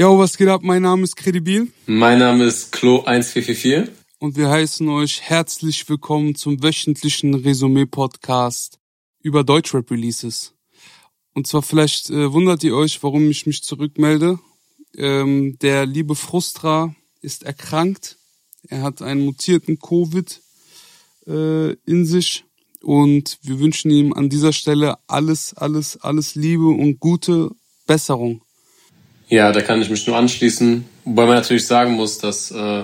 Yo, was geht ab? Mein Name ist Credibil. Mein Name ist Klo1444. Und wir heißen euch herzlich willkommen zum wöchentlichen Resümee-Podcast über Deutschrap-Releases. Und zwar vielleicht äh, wundert ihr euch, warum ich mich zurückmelde. Ähm, der liebe Frustra ist erkrankt. Er hat einen mutierten Covid äh, in sich. Und wir wünschen ihm an dieser Stelle alles, alles, alles Liebe und gute Besserung. Ja, da kann ich mich nur anschließen. Wobei man natürlich sagen muss, dass äh,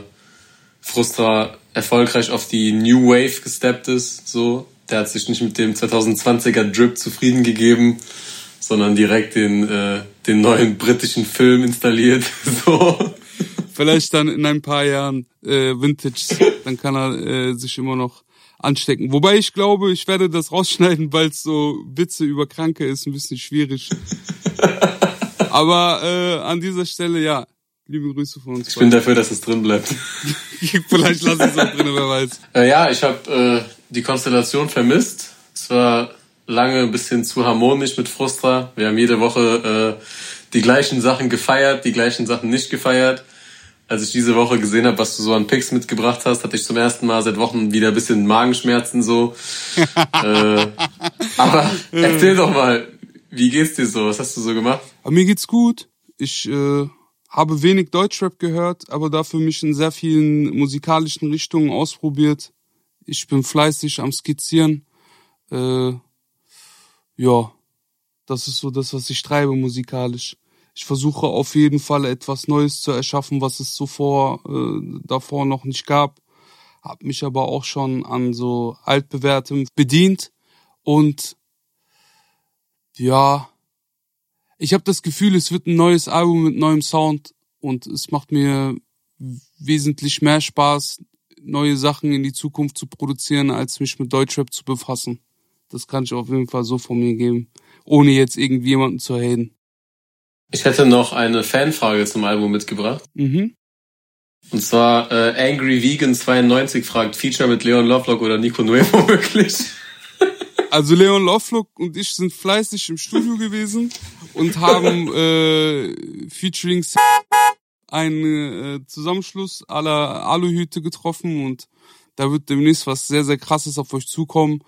Frustra erfolgreich auf die New Wave gesteppt ist. So, der hat sich nicht mit dem 2020er Drip zufrieden gegeben, sondern direkt den äh, den neuen britischen Film installiert. So. Vielleicht dann in ein paar Jahren äh, Vintage, dann kann er äh, sich immer noch anstecken. Wobei ich glaube, ich werde das rausschneiden, weil es so Witze über Kranke ist, ein bisschen schwierig. Aber äh, an dieser Stelle, ja, liebe Grüße von uns. Ich bin dafür, dass es drin bleibt. Vielleicht lass es auch drin, wer weiß. Äh, ja, ich habe äh, die Konstellation vermisst. Es war lange ein bisschen zu harmonisch mit Frustra. Wir haben jede Woche äh, die gleichen Sachen gefeiert, die gleichen Sachen nicht gefeiert. Als ich diese Woche gesehen habe, was du so an Picks mitgebracht hast, hatte ich zum ersten Mal seit Wochen wieder ein bisschen Magenschmerzen so. äh, aber erzähl doch mal, wie geht's dir so? Was hast du so gemacht? Aber mir geht's gut. Ich äh, habe wenig Deutschrap gehört, aber dafür mich in sehr vielen musikalischen Richtungen ausprobiert. Ich bin fleißig am Skizzieren. Äh, ja, das ist so das, was ich treibe musikalisch. Ich versuche auf jeden Fall etwas Neues zu erschaffen, was es zuvor äh, davor noch nicht gab. Hab mich aber auch schon an so altbewährtem bedient und ja, ich habe das Gefühl, es wird ein neues Album mit neuem Sound und es macht mir wesentlich mehr Spaß, neue Sachen in die Zukunft zu produzieren, als mich mit Deutschrap zu befassen. Das kann ich auf jeden Fall so von mir geben, ohne jetzt irgendwie jemanden zu haten. Ich hätte noch eine Fanfrage zum Album mitgebracht. Mhm. Und zwar äh, Angry Vegan 92 fragt, Feature mit Leon Lovelock oder Nico Nuevo möglich? Also Leon Lovelock und ich sind fleißig im Studio gewesen und haben äh, featuring einen äh, Zusammenschluss aller Aluhüte getroffen und da wird demnächst was sehr, sehr krasses auf euch zukommen.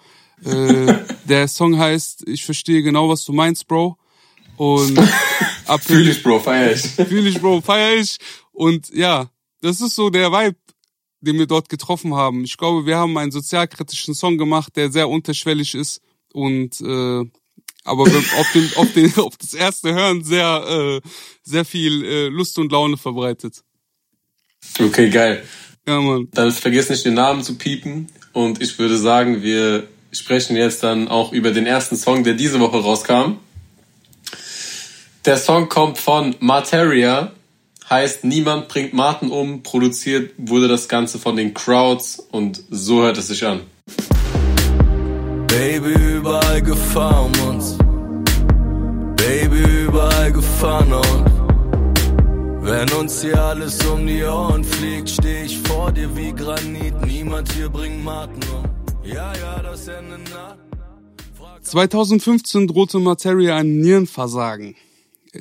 Äh, der Song heißt Ich verstehe genau, was du meinst, Bro. Und ab Fühl ich, Bro, feier ich. Fühl ich, Bro, feier ich. Und ja, das ist so der Vibe, den wir dort getroffen haben. Ich glaube, wir haben einen sozialkritischen Song gemacht, der sehr unterschwellig ist und äh, aber auf, den, auf, den, auf das erste Hören sehr, äh, sehr viel äh, Lust und Laune verbreitet. Okay, geil. Ja, Mann. Dann vergiss nicht den Namen zu piepen und ich würde sagen, wir sprechen jetzt dann auch über den ersten Song, der diese Woche rauskam. Der Song kommt von Materia, heißt Niemand bringt Martin um, produziert wurde das Ganze von den Crowds und so hört es sich an. Baby, überall Gefahr um uns. Baby, überall Gefahren und wenn uns hier alles um die Ohren fliegt, steh ich vor dir wie Granit. Niemand hier bringt Martin um. Ja, ja, das Ende nah. 2015 drohte Materia ein Nierenversagen.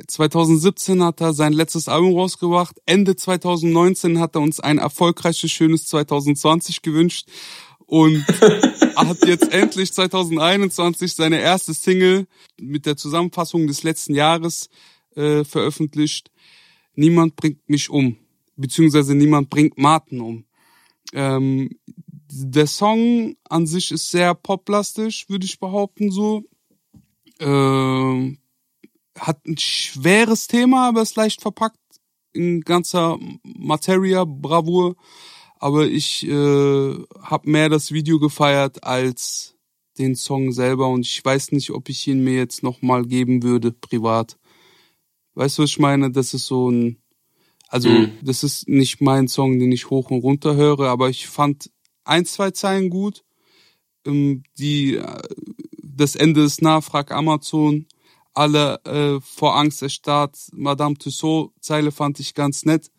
2017 hat er sein letztes Album rausgebracht. Ende 2019 hat er uns ein erfolgreiches, schönes 2020 gewünscht und hat jetzt endlich 2021 seine erste Single mit der Zusammenfassung des letzten Jahres äh, veröffentlicht. Niemand bringt mich um, beziehungsweise niemand bringt Martin um. Ähm, der Song an sich ist sehr poplastisch, würde ich behaupten so. Äh, hat ein schweres Thema, aber ist leicht verpackt in ganzer Materia, Bravour. Aber ich äh, habe mehr das Video gefeiert als den Song selber und ich weiß nicht, ob ich ihn mir jetzt nochmal geben würde, privat. Weißt du, was ich meine? Das ist so ein, also mhm. das ist nicht mein Song, den ich hoch und runter höre, aber ich fand ein, zwei Zeilen gut. Ähm, die, äh, das Ende ist nah, frag Amazon alle äh, vor Angst erstarrt. Madame Tussaud Zeile fand ich ganz nett.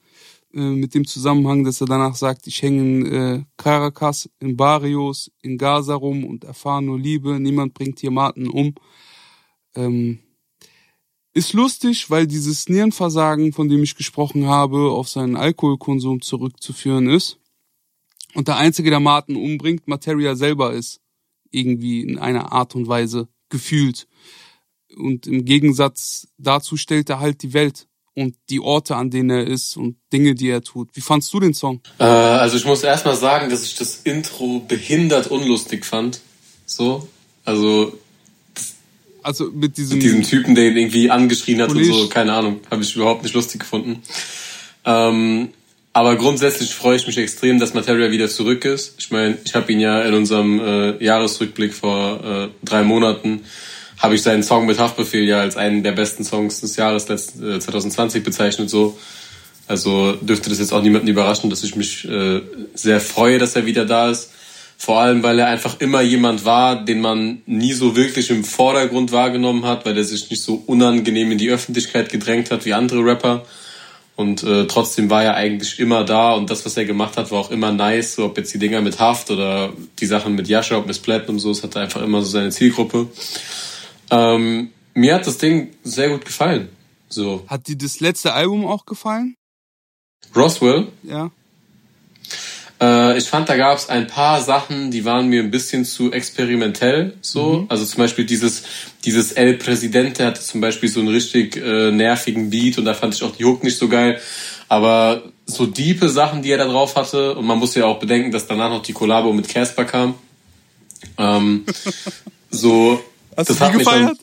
Äh, mit dem Zusammenhang, dass er danach sagt, ich hänge in äh, Caracas, in Barrios, in Gaza rum und erfahre nur Liebe. Niemand bringt hier Martin um. Ähm, Ist lustig, weil dieses Nierenversagen, von dem ich gesprochen habe, auf seinen Alkoholkonsum zurückzuführen ist. Und der Einzige, der Martin umbringt, Materia selber ist. Irgendwie in einer Art und Weise gefühlt. Und im Gegensatz dazu stellt er halt die Welt und die Orte, an denen er ist und Dinge, die er tut. Wie fandst du den Song? Äh, also ich muss erstmal sagen, dass ich das Intro behindert unlustig fand. So. Also also mit diesem, mit diesem Typen, der ihn irgendwie angeschrien hat Polish. und so, keine Ahnung, habe ich überhaupt nicht lustig gefunden. Ähm, aber grundsätzlich freue ich mich extrem, dass Materia wieder zurück ist. Ich meine, ich habe ihn ja in unserem äh, Jahresrückblick vor äh, drei Monaten habe ich seinen Song mit Haftbefehl ja als einen der besten Songs des Jahres äh, 2020 bezeichnet so. Also dürfte das jetzt auch niemanden überraschen, dass ich mich äh, sehr freue, dass er wieder da ist. Vor allem, weil er einfach immer jemand war, den man nie so wirklich im Vordergrund wahrgenommen hat, weil er sich nicht so unangenehm in die Öffentlichkeit gedrängt hat wie andere Rapper. Und äh, trotzdem war er eigentlich immer da und das, was er gemacht hat, war auch immer nice. So, ob jetzt die Dinger mit Haft oder die Sachen mit Jascha und Miss Platinum so, es hatte einfach immer so seine Zielgruppe. Ähm, mir hat das Ding sehr gut gefallen. So. Hat dir das letzte Album auch gefallen? Roswell? Ja. Äh, ich fand, da gab es ein paar Sachen, die waren mir ein bisschen zu experimentell. So, mhm. also zum Beispiel dieses dieses El Presidente hatte zum Beispiel so einen richtig äh, nervigen Beat und da fand ich auch die Hook nicht so geil. Aber so diepe Sachen, die er da drauf hatte und man muss ja auch bedenken, dass danach noch die Kollabo mit Casper kam. Ähm, so, Hast das du die gefeiert?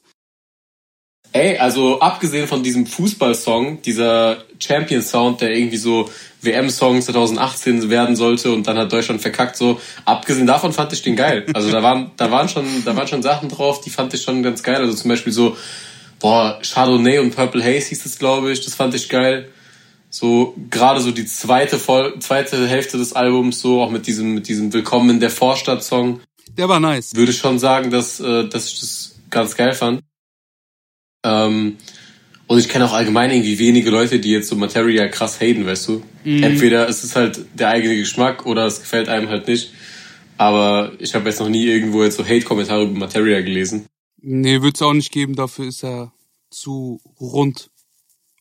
Ey, also abgesehen von diesem Fußballsong, dieser Champion Sound, der irgendwie so WM-Song 2018 werden sollte und dann hat Deutschland verkackt so. Abgesehen davon fand ich den geil. Also da waren, da waren schon, da waren schon Sachen drauf, die fand ich schon ganz geil. Also zum Beispiel so, boah, Chardonnay und Purple Haze hieß es, glaube ich. Das fand ich geil. So, gerade so die zweite Voll zweite Hälfte des Albums, so auch mit diesem, mit diesem Willkommen in der Vorstadt-Song. Der war nice. Würde schon sagen, dass, äh, dass ich das ganz geil fand. Ähm, und ich kenne auch allgemein irgendwie wenige Leute, die jetzt so Materia krass haten, weißt du? Mhm. Entweder ist es halt der eigene Geschmack oder es gefällt einem halt nicht. Aber ich habe jetzt noch nie irgendwo jetzt so Hate-Kommentare über Materia gelesen. Nee, würde es auch nicht geben, dafür ist er zu rund.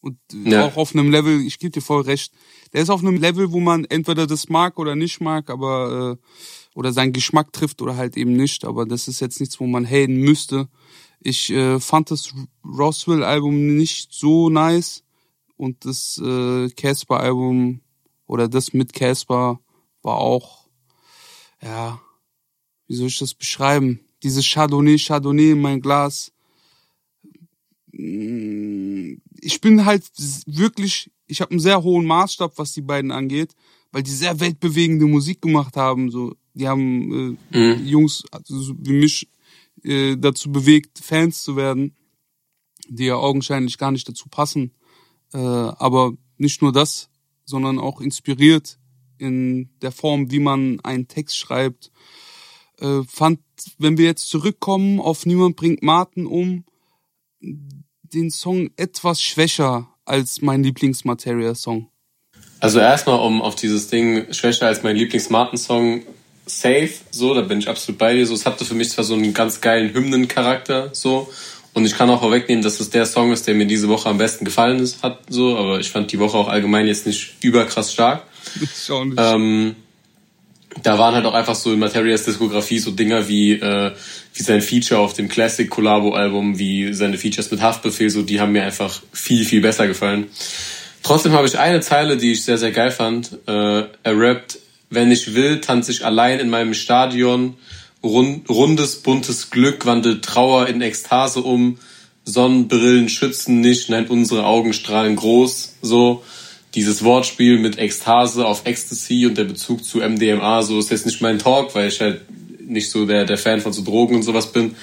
Und ja. auch auf einem Level, ich gebe dir voll recht, der ist auf einem Level, wo man entweder das mag oder nicht mag, aber äh, oder seinen Geschmack trifft oder halt eben nicht. Aber das ist jetzt nichts, wo man haten müsste. Ich äh, fand das Roswell-Album nicht so nice und das äh, Casper-Album oder das mit Casper war auch, ja, wie soll ich das beschreiben? Dieses Chardonnay, Chardonnay in mein Glas. Mm, ich bin halt wirklich, ich habe einen sehr hohen Maßstab, was die beiden angeht, weil die sehr weltbewegende Musik gemacht haben. So, die haben äh, mhm. Jungs also wie mich äh, dazu bewegt, Fans zu werden, die ja augenscheinlich gar nicht dazu passen. Äh, aber nicht nur das, sondern auch inspiriert in der Form, wie man einen Text schreibt. Äh, fand, wenn wir jetzt zurückkommen auf Niemand bringt Martin um, den Song etwas schwächer als mein Lieblingsmateria-Song. Also erstmal, um auf dieses Ding schwächer als mein Lieblings-Martin-Song safe, so, da bin ich absolut bei dir. So, es hatte für mich zwar so einen ganz geilen Hymnencharakter, so, und ich kann auch vorwegnehmen, dass es der Song ist, der mir diese Woche am besten gefallen ist, hat, so, aber ich fand die Woche auch allgemein jetzt nicht überkrass stark. Schon nicht. Ähm, da waren halt auch einfach so in Materias Diskografie so Dinger wie, äh, wie sein Feature auf dem Classic Collabo Album, wie seine Features mit Haftbefehl, so, die haben mir einfach viel, viel besser gefallen. Trotzdem habe ich eine Zeile, die ich sehr, sehr geil fand. Äh, er rappt, wenn ich will, tanze ich allein in meinem Stadion. Rund, rundes, buntes Glück wandelt Trauer in Ekstase um. Sonnenbrillen schützen nicht, nein, unsere Augen strahlen groß. So, dieses Wortspiel mit Ekstase auf Ecstasy und der Bezug zu MDMA, so ist jetzt nicht mein Talk, weil ich halt nicht so der, der Fan von so Drogen und sowas bin.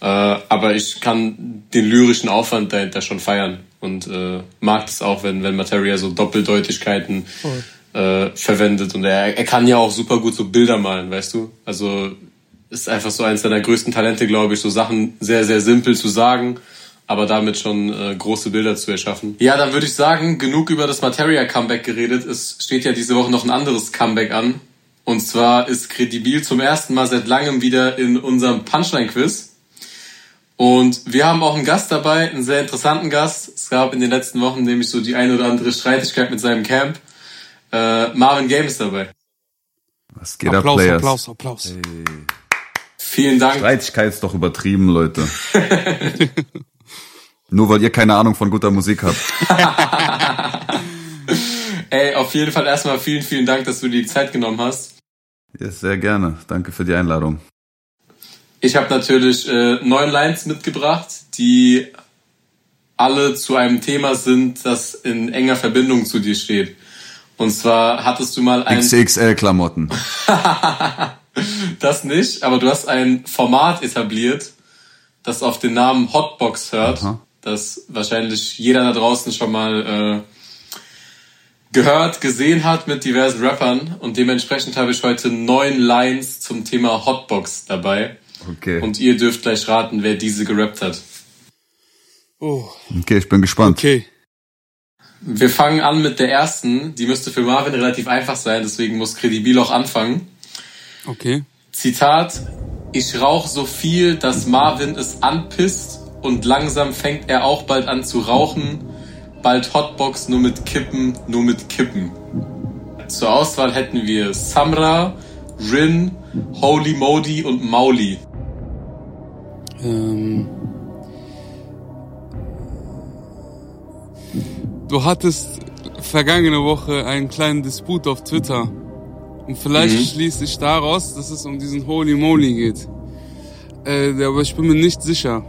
Äh, aber ich kann den lyrischen Aufwand dahinter schon feiern und äh, mag es auch, wenn, wenn Materia so Doppeldeutigkeiten Voll äh, verwendet. Und er, er kann ja auch super gut so Bilder malen, weißt du? Also ist einfach so eines seiner größten Talente, glaube ich, so Sachen sehr, sehr simpel zu sagen, aber damit schon äh, große Bilder zu erschaffen. Ja, dann würde ich sagen, genug über das Materia-Comeback geredet. Es steht ja diese Woche noch ein anderes Comeback an. Und zwar ist Credibil zum ersten Mal seit langem wieder in unserem Punchline-Quiz. Und wir haben auch einen Gast dabei, einen sehr interessanten Gast. Es gab in den letzten Wochen nämlich so die eine oder andere Streitigkeit mit seinem Camp. Äh, Marvin Game ist dabei. Was geht Applaus, ab, Players? Applaus, Applaus. Vielen Dank. Streitigkeit ist doch übertrieben, Leute. Nur weil ihr keine Ahnung von guter Musik habt. Ey, auf jeden Fall erstmal vielen, vielen Dank, dass du dir die Zeit genommen hast. Ja, sehr gerne. Danke für die Einladung. Ich habe natürlich äh, neun Lines mitgebracht, die alle zu einem Thema sind, das in enger Verbindung zu dir steht. Und zwar hattest du mal ein... XXL-Klamotten. das nicht, aber du hast ein Format etabliert, das auf den Namen Hotbox hört, Aha. das wahrscheinlich jeder da draußen schon mal äh, gehört, gesehen hat mit diversen Rappern. Und dementsprechend habe ich heute neun Lines zum Thema Hotbox dabei. Okay. Und ihr dürft gleich raten, wer diese gerappt hat. Oh, Okay, ich bin gespannt. okay. Wir fangen an mit der ersten. Die müsste für Marvin relativ einfach sein, deswegen muss Credibil auch anfangen. Okay. Zitat, ich rauch so viel, dass Marvin es anpisst und langsam fängt er auch bald an zu rauchen. Bald Hotbox nur mit Kippen, nur mit Kippen. Zur Auswahl hätten wir Samra, Rin, Holy Modi und Mauli. Ähm, du hattest vergangene Woche einen kleinen Disput auf Twitter. Und vielleicht Mhm. schließe ich daraus, dass es um diesen Holy Moly geht. Äh, aber ich bin mir nicht sicher.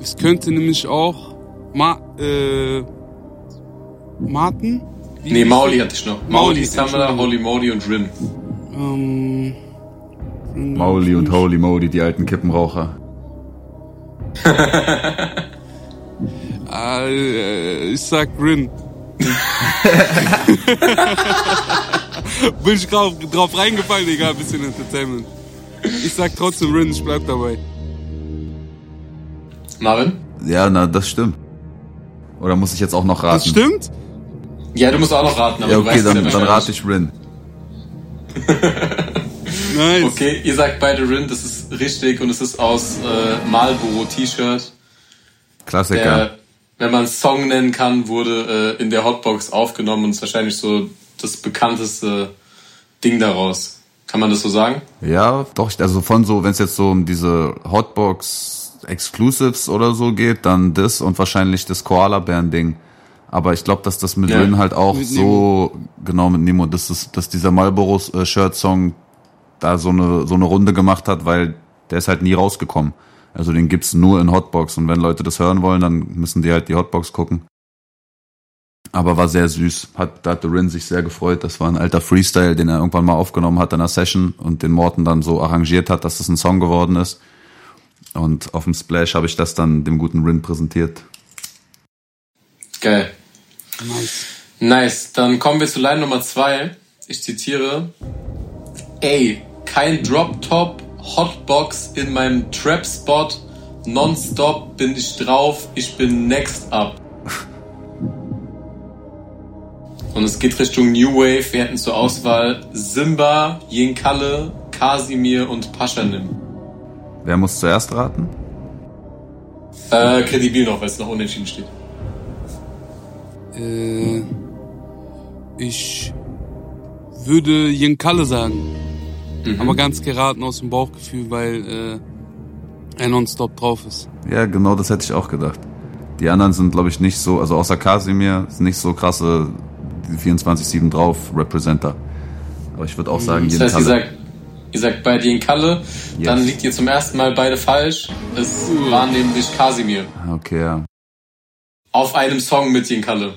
Es könnte nämlich auch Ma äh, Martin? Wie Nee, Mauli hatte ich noch. Mauli, Mauli, Samra. Holy Modi und Rin. Ähm, Mauli und Holy Modi, die alten Kippenraucher. Äh, ich sag Rin. Bin ich drauf, drauf reingefallen, egal, bisschen Entertainment. Ich sag trotzdem Rin, ich bleib dabei. Marvin? Ja, na, das stimmt. Oder muss ich jetzt auch noch raten? Das stimmt? Ja, du musst auch noch raten, aber Ja, du okay, weißt es dann, ja dann rate ich Rin. Nice. Okay, ihr sagt beide Rin, das ist richtig und es ist aus äh, Marlboro T-Shirt. Klassiker. Der, wenn man Song nennen kann, wurde äh, in der Hotbox aufgenommen und ist wahrscheinlich so das bekannteste Ding daraus. Kann man das so sagen? Ja, doch, also von so, wenn es jetzt so um diese Hotbox Exclusives oder so geht, dann das und wahrscheinlich das Koala Bären Ding. Aber ich glaube, dass das mit Ja. Rin halt auch so, genau mit Nemo, dass, das, dass dieser Marlboro äh, Shirt Song da so eine, so eine Runde gemacht hat, weil der ist halt nie rausgekommen. Also den gibt's nur in Hotbox und wenn Leute das hören wollen, dann müssen die halt die Hotbox gucken. Aber war sehr süß. Hat, da hatte Rin sich sehr gefreut. Das war ein alter Freestyle, den er irgendwann mal aufgenommen hat in einer Session und den Morten dann so arrangiert hat, dass es ein Song geworden ist. Und auf dem Splash habe ich das dann dem guten Rin präsentiert. Geil. Nice. Nice. Dann kommen wir zu Line Nummer zwei. Ich zitiere. Ey, kein Drop-Top, Hotbox in meinem Trap-Spot. Nonstop bin ich drauf, ich bin next up. Und es geht Richtung New Wave. Wir hätten zur Auswahl Simba, Yinkalle, Kasimir und Paschanim. Wer muss zuerst raten? Äh, kredibil noch, weil es noch unentschieden steht. Äh, ich würde Jinkalle sagen. Aber ganz geraten aus dem Bauchgefühl, weil äh, er nonstop drauf ist. Ja, genau das hätte ich auch gedacht. Die anderen sind, glaube ich, nicht so, also außer Kasimir, sind nicht so krasse 24-7 drauf Representer. Aber ich würde auch sagen, Das heißt, ihr Jinkalle. sagt, ihr sagt beide Jinkalle, dann Yes. liegt ihr zum ersten Mal beide falsch. Es war nämlich Kasimir. Okay, ja. Auf einem Song mit Jinkalle.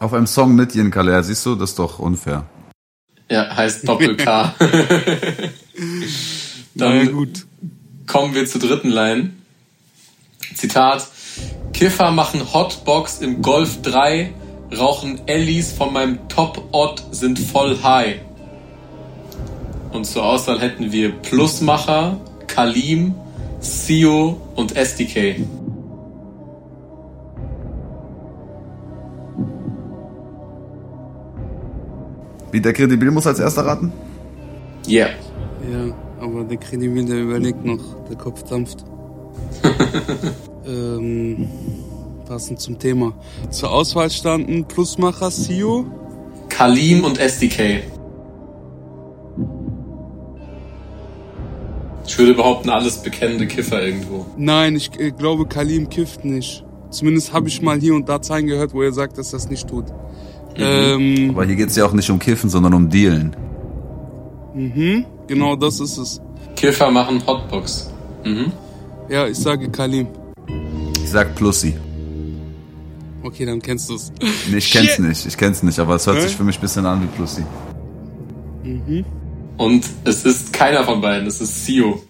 Auf einem Song mit Jinkalle, ja, siehst du, das ist doch unfair. Ja, heißt Doppel-K. Dann gut. kommen wir zur dritten Line. Zitat. Kiffer machen Hotbox im Golf 3, rauchen Ellis von meinem Top-Ott, sind voll high. Und zur Auswahl hätten wir Plusmacher, Kalim, Sio und SDK. Der Kredibil muss als erster raten? Yeah. Ja, aber der Kredibil, der überlegt noch, der Kopf dampft. ähm, passend zum Thema. Zur Auswahl standen Plusmacher, Sio, Kalim und SDK. Ich würde behaupten, alles bekennende Kiffer irgendwo. Nein, ich äh, glaube, Kalim kifft nicht. Zumindest habe ich mal hier und da Zeilen gehört, wo er sagt, dass das nicht tut. Ähm, Aber hier geht's ja auch nicht um Kiffen, sondern um Dealen. mhm, genau das ist es. Kiffer machen Hotbox. Mhm. Ja, ich sage Kalim. Ich sag Plussi. Okay, dann kennst du es. Nee, ich kenn's Shit. nicht, ich kenn's nicht, aber es hört Hä? sich für mich ein bisschen an wie Plussi. Und es ist keiner von beiden, es ist Sio.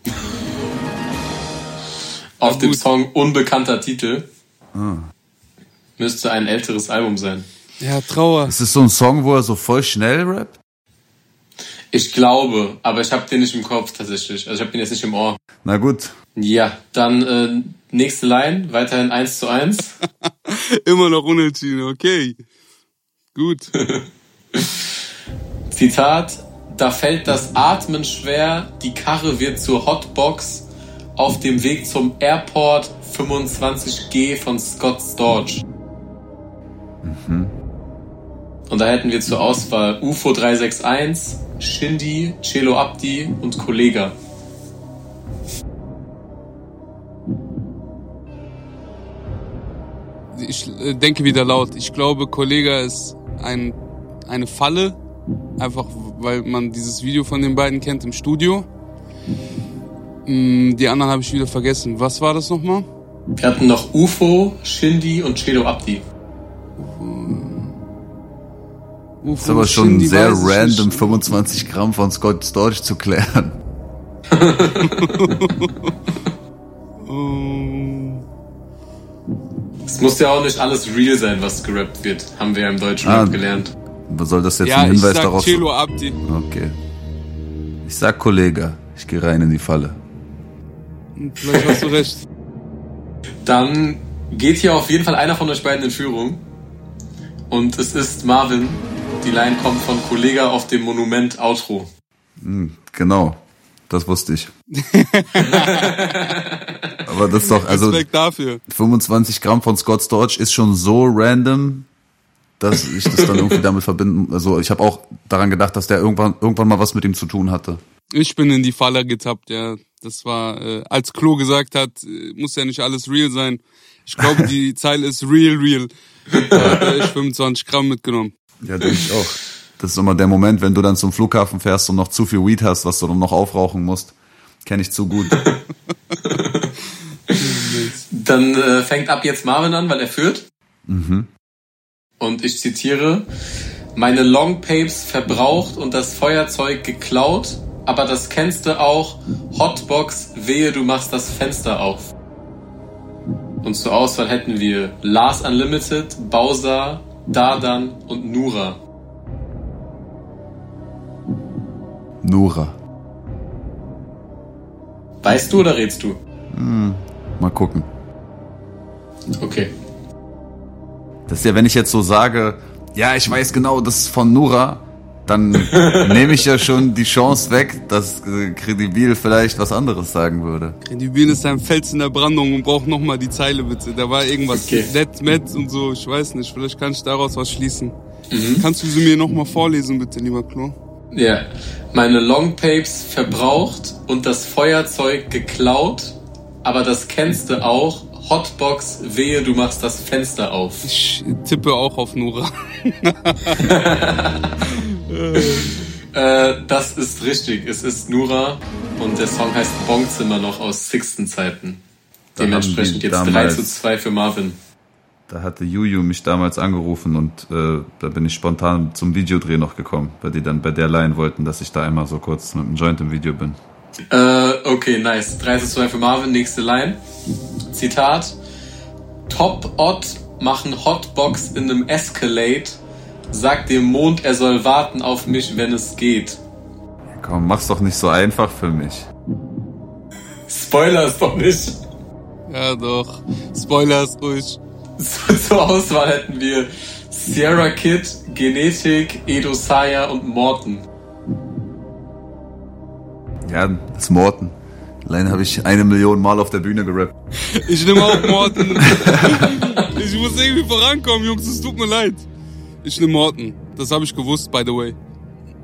Auf dem. Song Unbekannter Titel. Müsste ein älteres Album sein. Ja, Trauer. Es ist so ein Song, wo er so voll schnell rappt. Ich glaube, aber ich habe den nicht im Kopf tatsächlich. Also ich habe den jetzt nicht im Ohr. Na gut, Ja, dann äh, nächste Line, weiterhin 1 zu 1. Immer noch unentschieden, okay. Gut. Zitat, da fällt das Atmen schwer, die Karre wird zur Hotbox auf dem Weg zum Airport 25G von Scott Storch. Und da hätten wir zur Auswahl UFO 361, Shindy, Celo Abdi und Kollega. Ich äh, denke wieder laut. Ich glaube, Kollega ist ein, eine Falle. Einfach, weil man dieses Video von den beiden kennt im Studio. Mm, Die anderen habe ich wieder vergessen. Was war das nochmal? Wir hatten noch UFO, Shindy und Celo Abdi. Ist aber schon sehr random, 25 Gramm von Scott Storch zu klären. Es muss ja auch nicht alles real sein, was gerappt wird. Haben wir ja im deutschen Ah. Rap gelernt. Was soll das jetzt Ja, ein ich Hinweis sag darauf Celo Abdi. Okay. Ich sag Kollege, ich gehe rein in die Falle. Vielleicht hast du recht. Dann geht hier auf jeden Fall einer von euch beiden in Führung. Und es ist Marvin. Die Line kommt von Kollega auf dem Monument Outro. Genau, das wusste ich. Aber das ist doch, also Respekt dafür. 25 Gramm von Scott Storch ist schon so random, dass ich das dann irgendwie damit verbinden. Also ich habe auch daran gedacht, dass der irgendwann irgendwann mal was mit ihm zu tun hatte. Ich bin in die Falle getappt, ja. Das war, äh, als Klo gesagt hat, äh, muss ja nicht alles real sein. Ich glaube, die Zeile ist real, real. Da hat ich 25 Gramm mitgenommen. Ja, denke ich auch. Das ist immer der Moment, wenn du dann zum Flughafen fährst und noch zu viel Weed hast, was du dann noch aufrauchen musst. Kenne ich zu gut. Dann äh, fängt ab jetzt Marvin an, weil er führt. Und ich zitiere, meine Longpapes verbraucht und das Feuerzeug geklaut, aber das kennst du auch, Hotbox, wehe du machst das Fenster auf. Und zur Auswahl hätten wir Lars Unlimited, Bowser, Dardan und Nura. Nura. Weißt du oder redst du? Mal gucken. Okay. Das ist ja, wenn ich jetzt so sage, ja, ich weiß genau, das ist von Nura, dann nehme ich ja schon die Chance weg, dass äh, Kredibil vielleicht was anderes sagen würde. Kredibil ist ein Fels in der Brandung und braucht nochmal die Zeile bitte. Da war irgendwas Okay. net, met und so, ich weiß nicht. Vielleicht kann ich daraus was schließen. Kannst du sie mir nochmal vorlesen, bitte, lieber Klo? Ja. Meine Longpapes verbraucht und das Feuerzeug geklaut, aber das kennst du auch, Hotbox, wehe du machst das Fenster auf. Ich tippe auch auf Nora. Äh, das ist richtig. Es ist Nura und der Song heißt Bonzimmer noch aus Sixten Zeiten. Dementsprechend jetzt 3 damals- zu 2 für Marvin. Da hatte Juju mich damals angerufen und äh, da bin ich spontan zum Videodreh noch gekommen, weil die dann bei der Line wollten, dass ich da einmal so kurz mit dem Joint im Video bin. Äh, okay, nice. 3 zu 2 für Marvin. Nächste Line. Zitat. Top Odd machen Hotbox in einem Escalade. Sagt dem Mond, er soll warten auf mich, wenn es geht. Komm, mach's doch nicht so einfach für mich. Spoiler ist doch nicht. Ja, doch. Spoiler ist ruhig. Zu- Zur Auswahl hätten wir Sierra Kid, Genetik, Edo Saya und Morton. Ja, das ist Morten. Allein habe ich eine Million Mal auf der Bühne gerappt. Ich nehme auch Morten. ich muss irgendwie vorankommen, Jungs, es tut mir leid. Ich nehme Morten. Das habe ich gewusst, by the way.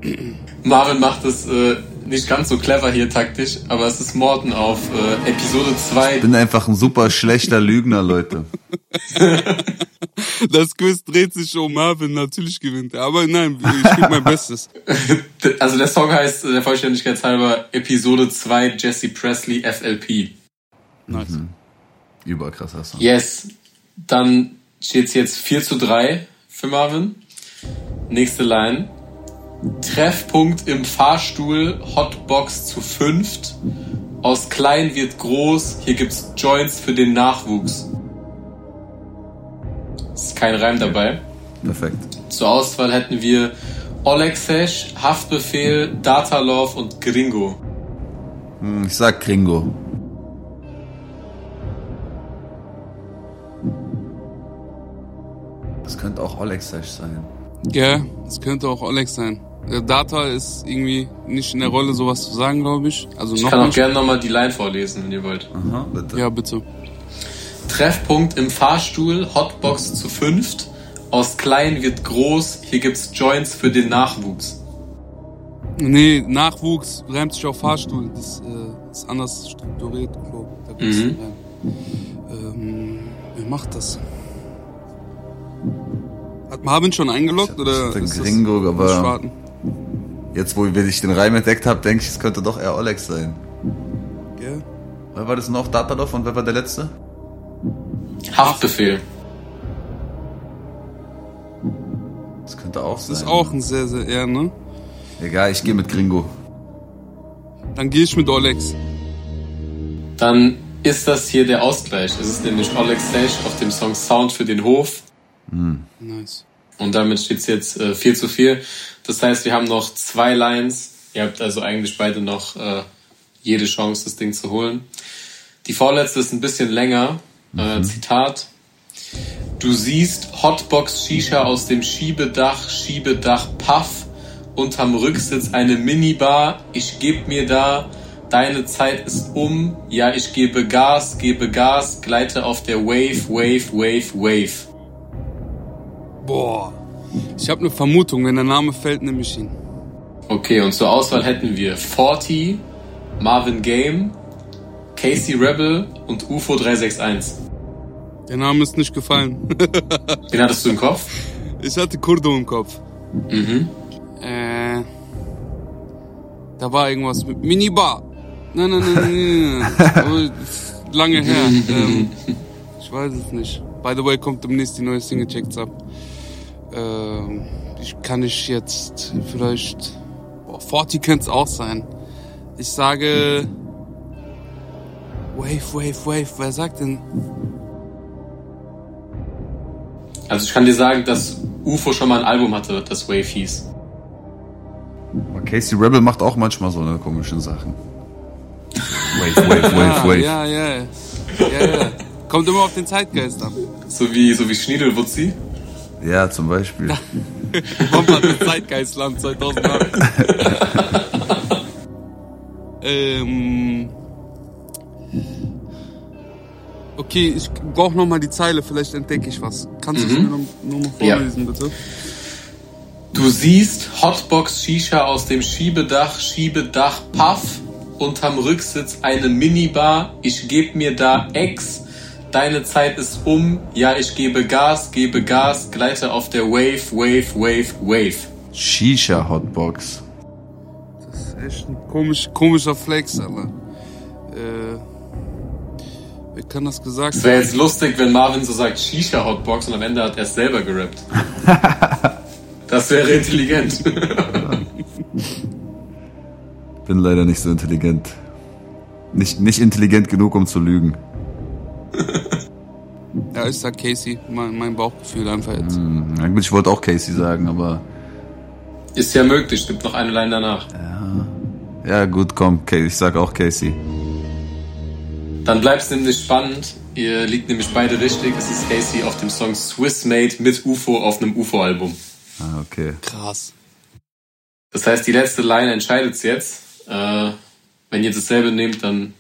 Marvin macht es äh, nicht ganz so clever hier taktisch, aber es ist Morten auf äh, Episode 2. Ich bin einfach ein super schlechter Lügner, Leute. Das Quiz dreht sich um Marvin, natürlich gewinnt er. Aber nein, ich gebe mein Bestes. Also der Song heißt äh, der Vollständigkeit halber Episode 2 Jesse Presley FLP. Nice. Überkrasser Song. Yes. Dann steht's jetzt 4 zu 3 für Marvin. Nächste Line. Treffpunkt im Fahrstuhl, Hotbox zu fünft. Aus klein wird groß, hier gibt's Joints für den Nachwuchs. Ist kein Reim dabei. Perfekt. Zur Auswahl hätten wir Olexesh, Haftbefehl, Datalove und Gringo. Hm, Ich sag Gringo. Das könnte auch Olexesh sein. Ja, es könnte auch Alex sein. Der Data ist irgendwie nicht in der Rolle, sowas zu sagen, glaube ich. Also Ich noch kann auch nicht. gerne nochmal die Line vorlesen, wenn ihr wollt. Aha, bitte. Ja, bitte. Treffpunkt im Fahrstuhl, Hotbox zu fünft. Aus klein wird groß, hier gibt's Joints für den Nachwuchs. Nee, Nachwuchs reimt sich auf Fahrstuhl. Das äh, ist anders strukturiert, glaube ich. Da Mhm. Reim. Ähm, wer macht das? Hat Marvin schon eingeloggt Ich oder das- Gringo, aber-? Jetzt, wo ich den Reim entdeckt habe, denke ich, es könnte doch eher Olex sein. Gell? Wer war das noch? Datalov und wer war der letzte? Haftbefehl. Das könnte auch Das sein. ist auch ein sehr, sehr eher, ne? Egal, ich gehe mit Gringo. Dann gehe ich mit Olex. Dann ist das hier der Ausgleich. Es ist nämlich Olex Sage auf dem Song Sound für den Hof. Nice. Und damit steht's jetzt äh, 4 zu 4. Das heißt, wir haben noch zwei Lines. Ihr habt also eigentlich beide noch äh, jede Chance, das Ding zu holen. Die vorletzte ist ein bisschen länger. Äh, Zitat. Du siehst Hotbox Shisha aus dem Schiebedach, Schiebedach Puff. Unterm Rücksitz eine Minibar. Ich geb mir da. Deine Zeit ist um. Ja, ich gebe Gas, gebe Gas. Gleite auf der Wave, Wave, Wave, Wave. Boah. Ich habe eine Vermutung, wenn der Name fällt, nehme ich ihn. Okay, und zur Auswahl hätten wir 40, Marvin Game, Casey Rebel und UFO 361. Der Name ist nicht gefallen. Wen hattest du im Kopf? ich hatte Kurdo im Kopf. Mhm. Äh, da war irgendwas mit Minibar. Nein, nein, nein, nein, Lange her. ähm, ich weiß es nicht. By the way, kommt demnächst die neue Single, checkt's ab. Ähm, ich kann ich jetzt vielleicht... Boah, 40 könnte es auch sein. Ich sage... Wave, Wave, Wave. Wer sagt denn? Also ich kann dir sagen, dass UFO schon mal ein Album hatte, das Wave hieß. Casey Rebel macht auch manchmal so eine komischen Sachen. Wave, wave, wave, Ah, wave. ja, ja. Ja, ja. Kommt immer auf den Zeitgeist an. So wie, so wie Schniedelwutzi. Ja, zum Beispiel. Bomber des Zeitgeistland 2008. ähm. Okay, ich brauche noch mal die Zeile, vielleicht entdecke ich was. Kannst du es mir noch, noch mal Ja. vorlesen, bitte? Du siehst Hotbox Shisha aus dem Schiebedach, Schiebedach Puff. Unterm Rücksitz eine Minibar. Ich geb mir da Ex. Deine Zeit ist um. Ja, ich gebe Gas, gebe Gas. Gleite auf der Wave, Wave, Wave, Wave. Shisha Hotbox. Das ist echt ein komisch, komischer Flex, Alter. Äh, wer kann das gesagt Es wäre jetzt lustig, wenn Marvin so sagt Shisha Hotbox und am Ende hat er es selber gerappt. Das wäre intelligent. Bin leider nicht so intelligent. Nicht, nicht intelligent genug, um zu lügen. Ja, ich sag Casey, mein, mein Bauchgefühl einfach jetzt. Hm, Na gut, ich wollte auch Casey sagen, aber Ist ja möglich, gibt noch eine Line danach. ja gut, komm, Casey, ich sag auch Casey. Dann bleibt es nämlich spannend. Ihr liegt nämlich beide richtig. Es ist Casey auf dem Song Swiss Made mit UFO auf einem UFO-Album. Ah, okay. Krass. Das heißt, die letzte Line entscheidet jetzt. Äh, wenn ihr dasselbe nehmt, dann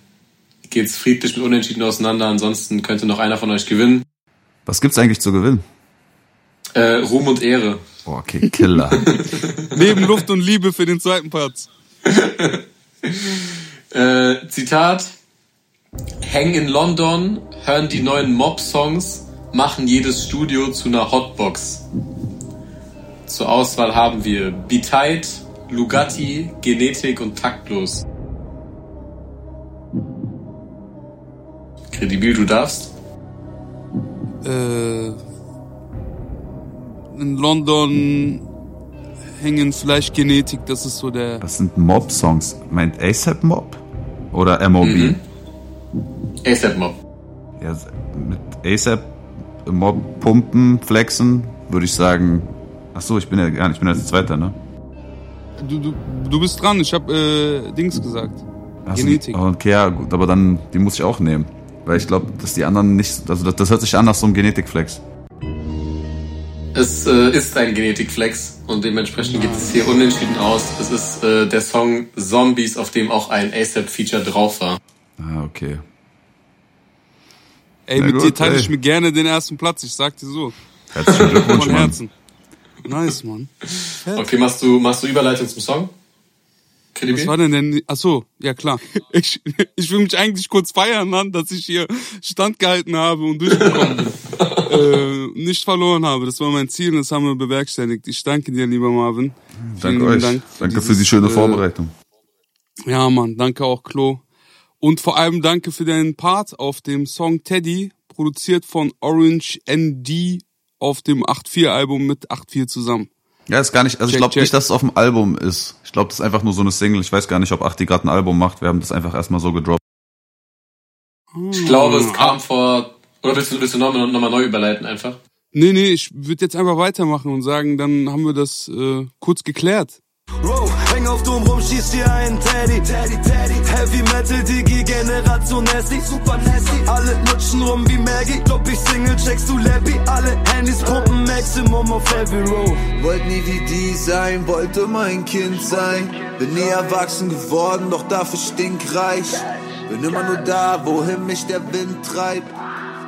geht's friedlich mit Unentschieden auseinander. Ansonsten könnte noch einer von euch gewinnen. Was gibt's eigentlich zu gewinnen? Äh, Ruhm und Ehre. Boah, okay, Killer. Leben, Luft und Liebe für den zweiten Part. Äh, Zitat. Hängen in London, hören die neuen Mob-Songs, machen jedes Studio zu einer Hotbox. Zur Auswahl haben wir Be Tight, Lugatti, Genetik und Taktlos. Kredibil, du darfst. Äh, in London hängen vielleicht Genetik, das ist so der. Was sind Mob-Songs? Meint ASAP Mob? Oder MOB? Mhm. ASAP Mob. Ja, mit ASAP Mob pumpen, flexen, würde ich sagen. Ach so, ich bin ja gar nicht, ich bin als Zweiter, ne? Du, du, du bist dran, ich hab äh, Dings gesagt. Ach so, Genetik. Okay, ja, gut, aber dann, die muss ich auch nehmen. Weil ich glaube, dass die anderen nicht, also das, das hört sich an nach so einem Genetikflex. Es äh, ist ein Genetikflex und dementsprechend geht es hier unentschieden aus. Es ist äh, der Song Zombies, auf dem auch ein ASAP-Feature drauf war. Ah, okay. Ey, Na mit gut, dir teile ey. ich mir gerne den ersten Platz, ich sag dir so. Herzlichen Glückwunsch, Von Mann. Herzen. Nice, Mann. Okay, machst du, machst du Überleitung zum Song? Was KDB? war denn denn? Ach so, ja klar. Ich, ich will mich eigentlich kurz feiern, Mann, dass ich hier standgehalten habe und durchgekommen bin. äh, nicht verloren habe. Das war mein Ziel und das haben wir bewerkstelligt. Ich danke dir, lieber Marvin. Vielen Danke euch. Dank Danke für dieses, die schöne äh, Vorbereitung. Ja, Mann, danke auch, Klo. Und vor allem danke für deinen Part auf dem Song Teddy, produziert von Orange ND auf dem 8-4-Album mit 8-4 zusammen. Ja, ist gar nicht, also ich glaube nicht, dass es auf dem Album ist. Ich glaube, das ist einfach nur so eine Single. Ich weiß gar nicht, ob Achti gerade ein Album macht. Wir haben das einfach erstmal so gedroppt. Ich glaube, es kam vor. Oder willst du, willst du nochmal noch mal neu überleiten einfach? Nee, nee, ich würde jetzt einfach weitermachen und sagen, dann haben wir das äh, kurz geklärt. Häng auf Dom rum, schieß dir einen Teddy. Teddy, Teddy. Heavy Metal, Digi, Generation Nasty. Super Nasty. Alle lutschen rum wie Maggie. Glaub ich Single, checkst du Lappy. Alle Handys pumpen Maximum auf Heavy Row. Wollt nie wie die sein, wollte mein Kind sein. Bin nie erwachsen geworden, doch dafür stinkreich. Bin immer nur da, wohin mich der Wind treibt.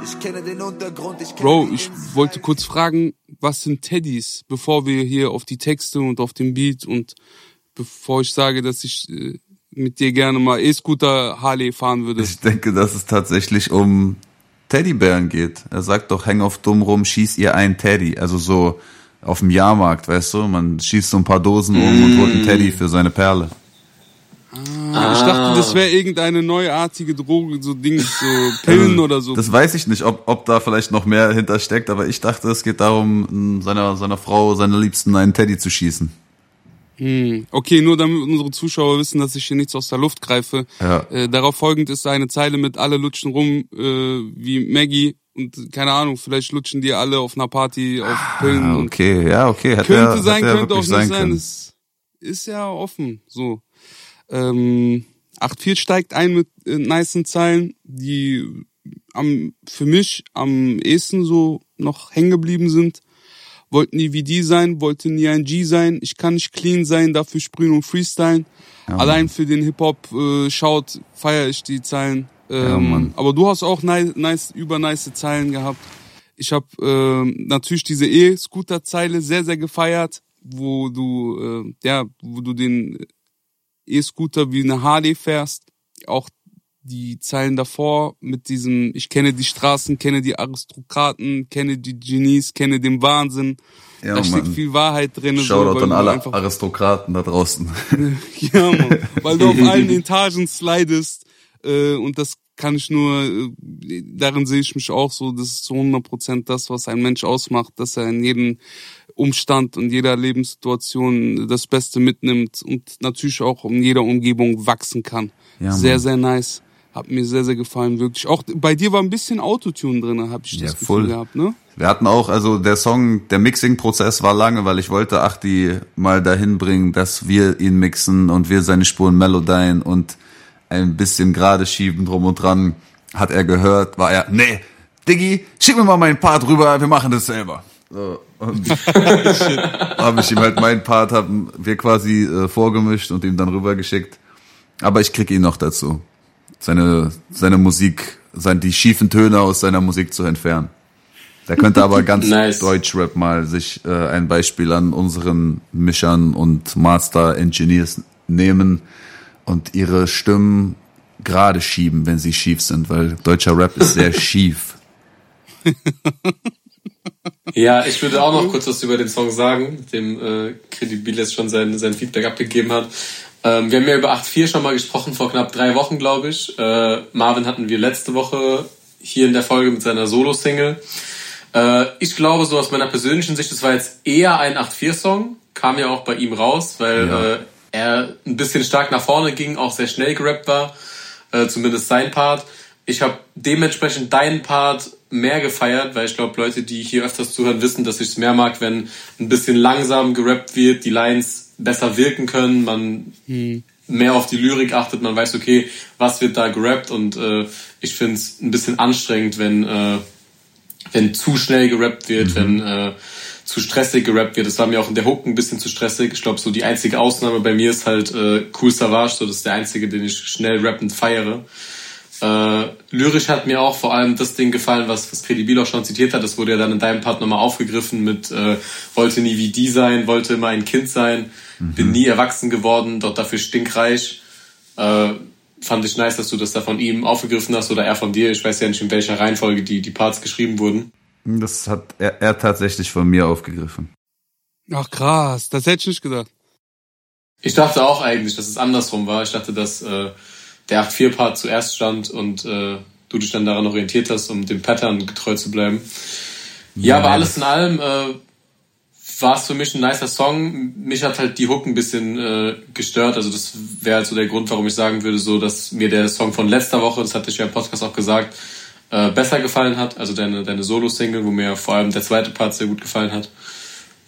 Ich kenne den Untergrund, ich kenne Bro, ich wollte kurz fragen, was sind Teddys, bevor wir hier auf die Texte und auf den Beat und bevor ich sage, dass ich äh, mit dir gerne mal E-Scooter Harley fahren würde. Ich denke, dass es tatsächlich um Teddybären geht. Er sagt doch, häng auf dumm rum, schieß ihr einen Teddy. Also so auf dem Jahrmarkt, weißt du? Man schießt so ein paar Dosen um und holt einen Teddy für seine Perle. Ah, Ich dachte, das wäre irgendeine neuartige Droge, so Dings, so Pillen oder so. Also, Das weiß ich nicht, ob, ob da vielleicht noch mehr hintersteckt, aber ich dachte, es geht darum, seiner, seiner Frau, seiner Liebsten einen Teddy zu schießen. Hm, Okay, nur damit unsere Zuschauer wissen, dass ich hier nichts aus der Luft greife. Ja. Äh, darauf folgend ist eine Zeile mit alle lutschen rum äh, wie Maggie und keine Ahnung, vielleicht lutschen die alle auf einer Party auf Pillen Ah, okay, ja, okay. Hätte könnte er, sein, könnte auch nicht sein sein. Das ist ja offen. So. Ähm, 8-4 steigt ein mit äh, nicen Zeilen, die am, für mich am ehesten so noch hängen geblieben sind. Wollte nie wie die sein, wollte nie ein G sein. Ich kann nicht clean sein, dafür sprühen und freestylen. Allein für den Hip-Hop äh, schaut, feiere ich die Zeilen. Ja, Ähm, Mann. aber du hast auch nice, nice, über nice Zeilen gehabt. Ich habe ähm, natürlich diese E-Scooter-Zeile sehr, sehr gefeiert, wo du, äh, ja, wo du den E-Scooter wie eine Harley fährst. Auch die Zeilen davor mit diesem, ich kenne die Straßen, kenne die Aristokraten, kenne die Genies, kenne den Wahnsinn. Ja, da steckt Mann. viel Wahrheit drin. Shoutout weil an alle Aristokraten da draußen. ja, Mann. Weil du auf allen Etagen slidest. Äh, und das kann ich nur, äh, darin sehe ich mich auch so, das ist zu 100 Prozent das, was ein Mensch ausmacht, dass er in jedem Umstand und jeder Lebenssituation das Beste mitnimmt und natürlich auch in jeder Umgebung wachsen kann. Ja, sehr, sehr nice. Hat mir sehr, sehr gefallen, wirklich. Auch bei dir war ein bisschen Autotune drin, habe ich Ja, das Gefühl voll. gehabt, ne? Wir hatten auch, also der Song, der Mixing-Prozess war lange, weil ich wollte Achti mal dahin bringen, dass wir ihn mixen und wir seine Spuren melodien und ein bisschen gerade schieben drum und dran. Hat er gehört, war er, nee, Diggi, schick mir mal meinen Part rüber, wir machen das selber. So, und habe ich ihm halt meinen Part, haben wir quasi äh, vorgemischt und ihm dann rübergeschickt. Aber ich krieg ihn noch dazu. Seine, seine Musik, sein, die schiefen Töne aus seiner Musik zu entfernen. Der könnte aber ganz nice. Deutschrap mal sich äh, ein Beispiel an unseren Mischern und Master Engineers nehmen und ihre Stimmen gerade schieben, wenn sie schief sind, weil deutscher Rap ist sehr schief. Ja, ich würde auch noch kurz was über den Song sagen, dem äh, Credibiles schon sein, sein Feedback abgegeben hat. Ähm, wir haben ja über 8.4 schon mal gesprochen, vor knapp drei Wochen, glaube ich. Äh, Marvin hatten wir letzte Woche hier in der Folge mit seiner Solo-Single. Äh, ich glaube, so aus meiner persönlichen Sicht, das war jetzt eher ein 8.4-Song. Kam ja auch bei ihm raus, weil ja. äh, er ein bisschen stark nach vorne ging, auch sehr schnell gerappt war. Äh, zumindest sein Part. Ich habe dementsprechend deinen Part mehr gefeiert, weil ich glaube, Leute, die hier öfters zuhören, wissen, dass ich es mehr mag, wenn ein bisschen langsam gerappt wird, die Lines besser wirken können, man hm. mehr auf die Lyrik achtet, man weiß, okay, was wird da gerappt und äh, ich finde es ein bisschen anstrengend, wenn, äh, wenn zu schnell gerappt wird, mhm. wenn äh, zu stressig gerappt wird. Das war mir auch in der Hook ein bisschen zu stressig. Ich glaube, so die einzige Ausnahme bei mir ist halt äh, Cool Savage, so das ist der einzige, den ich schnell rappend feiere. Äh, lyrisch hat mir auch vor allem das Ding gefallen, was, was Credibil auch schon zitiert hat. Das wurde ja dann in deinem Part nochmal aufgegriffen mit äh, wollte nie wie die sein, wollte immer ein Kind sein, mhm. bin nie erwachsen geworden, dort dafür stinkreich. Äh, fand ich nice, dass du das da von ihm aufgegriffen hast oder er von dir. Ich weiß ja nicht, in welcher Reihenfolge die, die Parts geschrieben wurden. Das hat er, er tatsächlich von mir aufgegriffen. Ach krass, das hätte ich nicht gedacht. Ich dachte auch eigentlich, dass es andersrum war. Ich dachte, dass äh, der 8-4-Part zuerst stand und äh, du dich dann daran orientiert hast, um dem Pattern getreu zu bleiben. Ja, aber alles in allem äh, war es für mich ein nicer Song. Mich hat halt die Hook ein bisschen äh, gestört. Also das wäre halt so der Grund, warum ich sagen würde, so dass mir der Song von letzter Woche, das hatte ich ja im Podcast auch gesagt, äh, besser gefallen hat. Also deine, deine Solo-Single, wo mir vor allem der zweite Part sehr gut gefallen hat.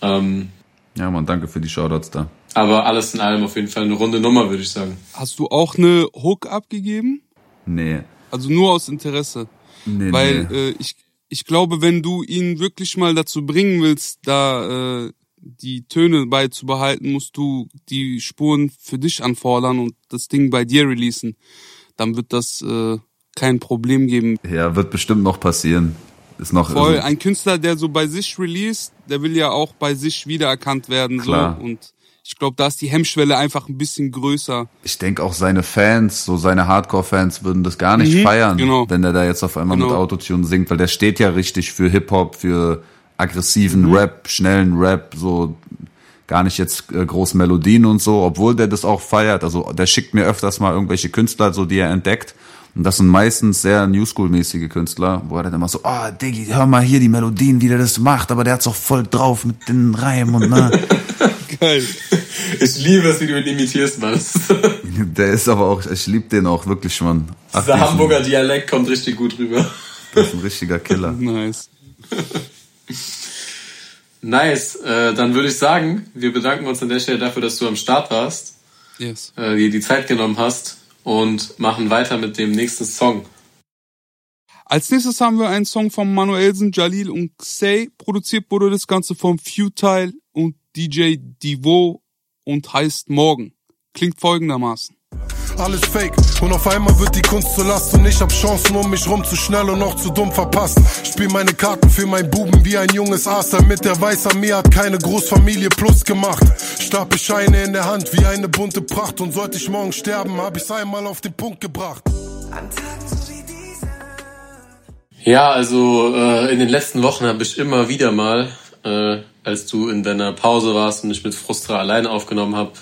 Ähm, ja, man, danke für die Shoutouts da. Aber alles in allem auf jeden Fall eine runde Nummer, würde ich sagen. Hast du auch eine Hook abgegeben? Nee. Also nur aus Interesse. Nee, Weil nee. Äh, ich, ich glaube, wenn du ihn wirklich mal dazu bringen willst, da äh, die Töne beizubehalten, musst du die Spuren für dich anfordern und das Ding bei dir releasen. Dann wird das äh, kein Problem geben. Ja, wird bestimmt noch passieren. Ist noch Voll, ein Künstler, der so bei sich released, der will ja auch bei sich wiedererkannt werden. Klar. So. Und ich glaube, da ist die Hemmschwelle einfach ein bisschen größer. Ich denke auch seine Fans, so seine Hardcore-Fans würden das gar nicht mhm, feiern, genau. wenn der da jetzt auf einmal genau. mit Autotune singt, weil der steht ja richtig für Hip-Hop, für aggressiven mhm. Rap, schnellen Rap, so gar nicht jetzt äh, groß Melodien und so, obwohl der das auch feiert. Also der schickt mir öfters mal irgendwelche Künstler, so die er entdeckt. Und das sind meistens sehr Newschool-mäßige Künstler, wo er dann immer so, oh, Diggi, hör mal hier die Melodien, wie der das macht, aber der hat's auch voll drauf mit den Reimen und ne. Geil. Ich liebe es, wie du ihn imitierst, Mann. Der ist aber auch, ich liebe den auch wirklich, Mann. Ach, Dieser Hamburger Dialekt kommt richtig gut rüber. Das ist ein richtiger Killer. nice. Nice. Äh, dann würde ich sagen, wir bedanken uns an der Stelle dafür, dass du am Start warst. Yes. Äh, dir die Zeit genommen hast und machen weiter mit dem nächsten Song. Als nächstes haben wir einen Song von Manuelsen, Jalil und Xay. Produziert wurde das Ganze vom Futile und DJ Divo und heißt Morgen. Klingt folgendermaßen. Alles fake und auf einmal wird die Kunst zur Last und ich hab Chancen um mich rum zu schnell und noch zu dumm verpasst. Spiel meine Karten für mein Buben wie ein junges Aas, damit der weiß an mir hat keine Großfamilie plus gemacht. Stapel Scheine in der Hand wie eine bunte Pracht und sollte ich morgen sterben, hab ich's einmal auf den Punkt gebracht. Ja, also äh, in den letzten Wochen habe ich immer wieder mal äh, als du in deiner Pause warst und ich mit Frustra alleine aufgenommen habe,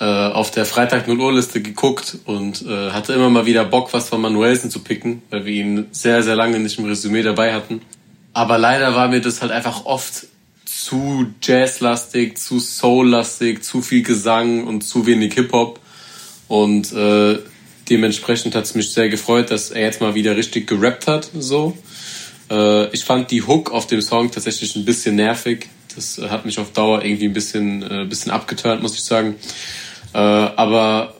äh, auf der Freitag 0 Uhr Liste geguckt und äh, hatte immer mal wieder Bock, was von Manuelsen zu picken, weil wir ihn sehr, sehr lange nicht im Resümee dabei hatten. Aber leider war mir das halt einfach oft zu jazzlastig, zu soullastig, zu viel Gesang und zu wenig Hip-Hop. Und äh, dementsprechend hat es mich sehr gefreut, dass er jetzt mal wieder richtig gerappt hat. So. Äh, ich fand die Hook auf dem Song tatsächlich ein bisschen nervig. Das hat mich auf Dauer irgendwie ein bisschen, äh, bisschen abgeturnt, muss ich sagen. Äh, aber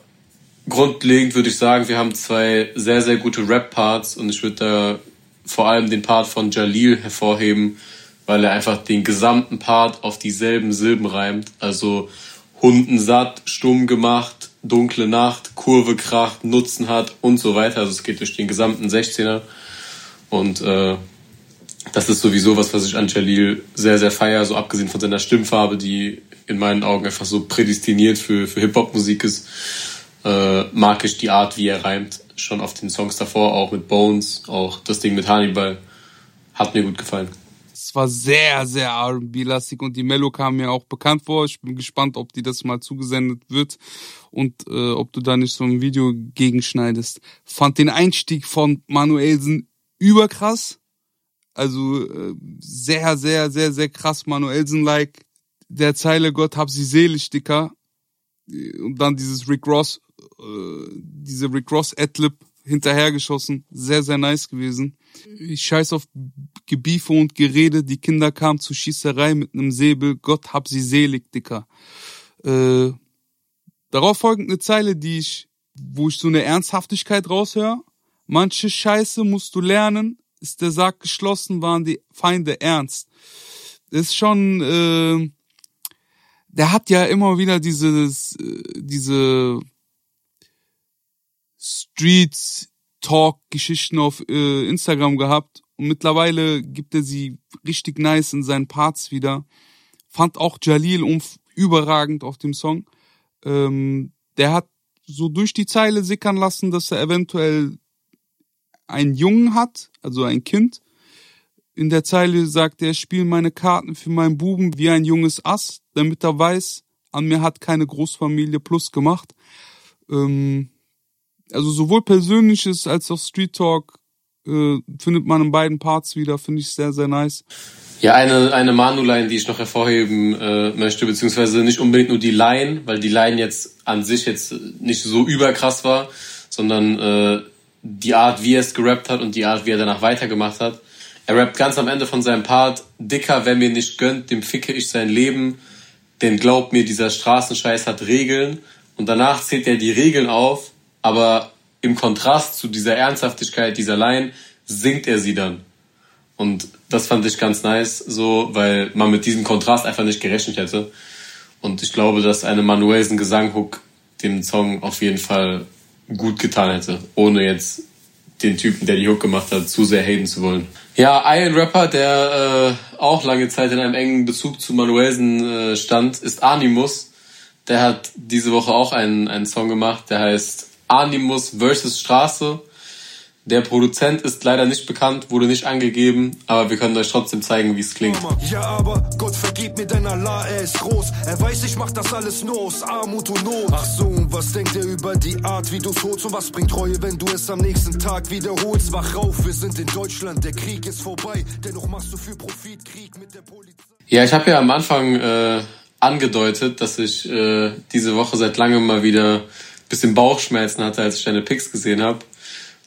grundlegend würde ich sagen, wir haben zwei sehr, sehr gute Rap-Parts und ich würde da vor allem den Part von Jalil hervorheben, weil er einfach den gesamten Part auf dieselben Silben reimt. Also Hunden satt, stumm gemacht, dunkle Nacht, Kurve kracht, Nutzen hat und so weiter. Also es geht durch den gesamten 16er. Und äh, das ist sowieso was, was ich an Jalil sehr, sehr feier, so abgesehen von seiner Stimmfarbe, die in meinen Augen einfach so prädestiniert für, für Hip-Hop-Musik ist, äh, mag ich die Art, wie er reimt. Schon auf den Songs davor, auch mit Bones, auch das Ding mit Hannibal. Hat mir gut gefallen. Es war sehr, sehr R&B-lastig und die Mello kam mir auch bekannt vor. Ich bin gespannt, ob die das mal zugesendet wird und äh, ob du da nicht so ein Video gegenschneidest. Fand den Einstieg von Manuelsen überkrass. Also äh, sehr, sehr, sehr, sehr krass Manuelsen-like. Der Zeile Gott hab sie selig, Dicker. Und dann dieses Rick Ross, äh, diese Rick Ross Adlib hinterhergeschossen. Sehr, sehr nice gewesen. Ich scheiß auf Gebiefe und Gerede. Die Kinder kamen zur Schießerei mit einem Säbel. Gott hab sie selig, Dicker. Äh, darauf folgt eine Zeile, die ich, wo ich so eine Ernsthaftigkeit raushöre. Manche Scheiße musst du lernen. Ist der Sarg geschlossen, waren die Feinde ernst. Ist schon, äh, der hat ja immer wieder dieses, äh, diese Street Talk Geschichten auf äh, Instagram gehabt und mittlerweile gibt er sie richtig nice in seinen Parts wieder. Fand auch Jalil umf überragend auf dem Song. Ähm, der hat so durch die Zeile sickern lassen, dass er eventuell einen Jungen hat, also ein Kind. In der Zeile sagt er, spiel meine Karten für meinen Buben wie ein junges Ass, damit er weiß, an mir hat keine Großfamilie Plus gemacht. Ähm, also sowohl Persönliches als auch Street Talk äh, findet man in beiden Parts wieder, finde ich sehr, sehr nice. Ja, eine, eine Manu-Line, die ich noch hervorheben äh, möchte, beziehungsweise nicht unbedingt nur die Line, weil die Line jetzt an sich jetzt nicht so überkrass war, sondern äh, die Art, wie er es gerappt hat und die Art, wie er danach weitergemacht hat. Er rappt ganz am Ende von seinem Part, Dicker, wer mir nicht gönnt, dem ficke ich sein Leben, denn glaubt mir, dieser Straßenscheiß hat Regeln. Und danach zählt er die Regeln auf, aber im Kontrast zu dieser Ernsthaftigkeit dieser Line singt er sie dann. Und das fand ich ganz nice, so, weil man mit diesem Kontrast einfach nicht gerechnet hätte. Und ich glaube, dass eine Manuelsen Gesanghook dem Song auf jeden Fall gut getan hätte, ohne jetzt den Typen, der die Hook gemacht hat, zu sehr haten zu wollen. Ja, ein Rapper, der äh, auch lange Zeit in einem engen Bezug zu Manuelsen äh, stand, ist Animus. Der hat diese Woche auch einen, einen Song gemacht, der heißt Animus vs. Straße. Der Produzent ist leider nicht bekannt, wurde nicht angegeben, aber wir können euch trotzdem zeigen, wie es klingt. Ja, aber Gott vergib mir dein Allah, er ist groß. Er weiß, ich mach das alles nur aus Armut und Not. Ach so, und was denkt er über die Art, wie du holst? Und was bringt Treue, wenn du es am nächsten Tag wiederholst? Wach auf, wir sind in Deutschland, der Krieg ist vorbei. Dennoch machst du für Profit Krieg mit der Polizei. Ja, ich habe ja am Anfang äh, angedeutet, dass ich äh, diese Woche seit langem mal wieder bisschen Bauchschmerzen hatte, als ich deine Picks gesehen habe.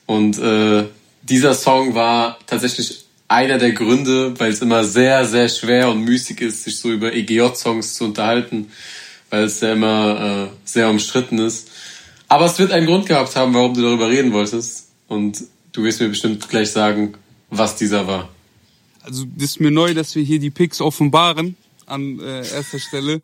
Und äh, dieser Song war tatsächlich einer der Gründe, weil es immer sehr, sehr schwer und müßig ist, sich so über EGJ-Songs zu unterhalten, weil es ja immer äh, sehr umstritten ist. Aber es wird einen Grund gehabt haben, warum du darüber reden wolltest. Und du wirst mir bestimmt gleich sagen, was dieser war. Also das ist mir neu, dass wir hier die Picks offenbaren an äh, erster Stelle.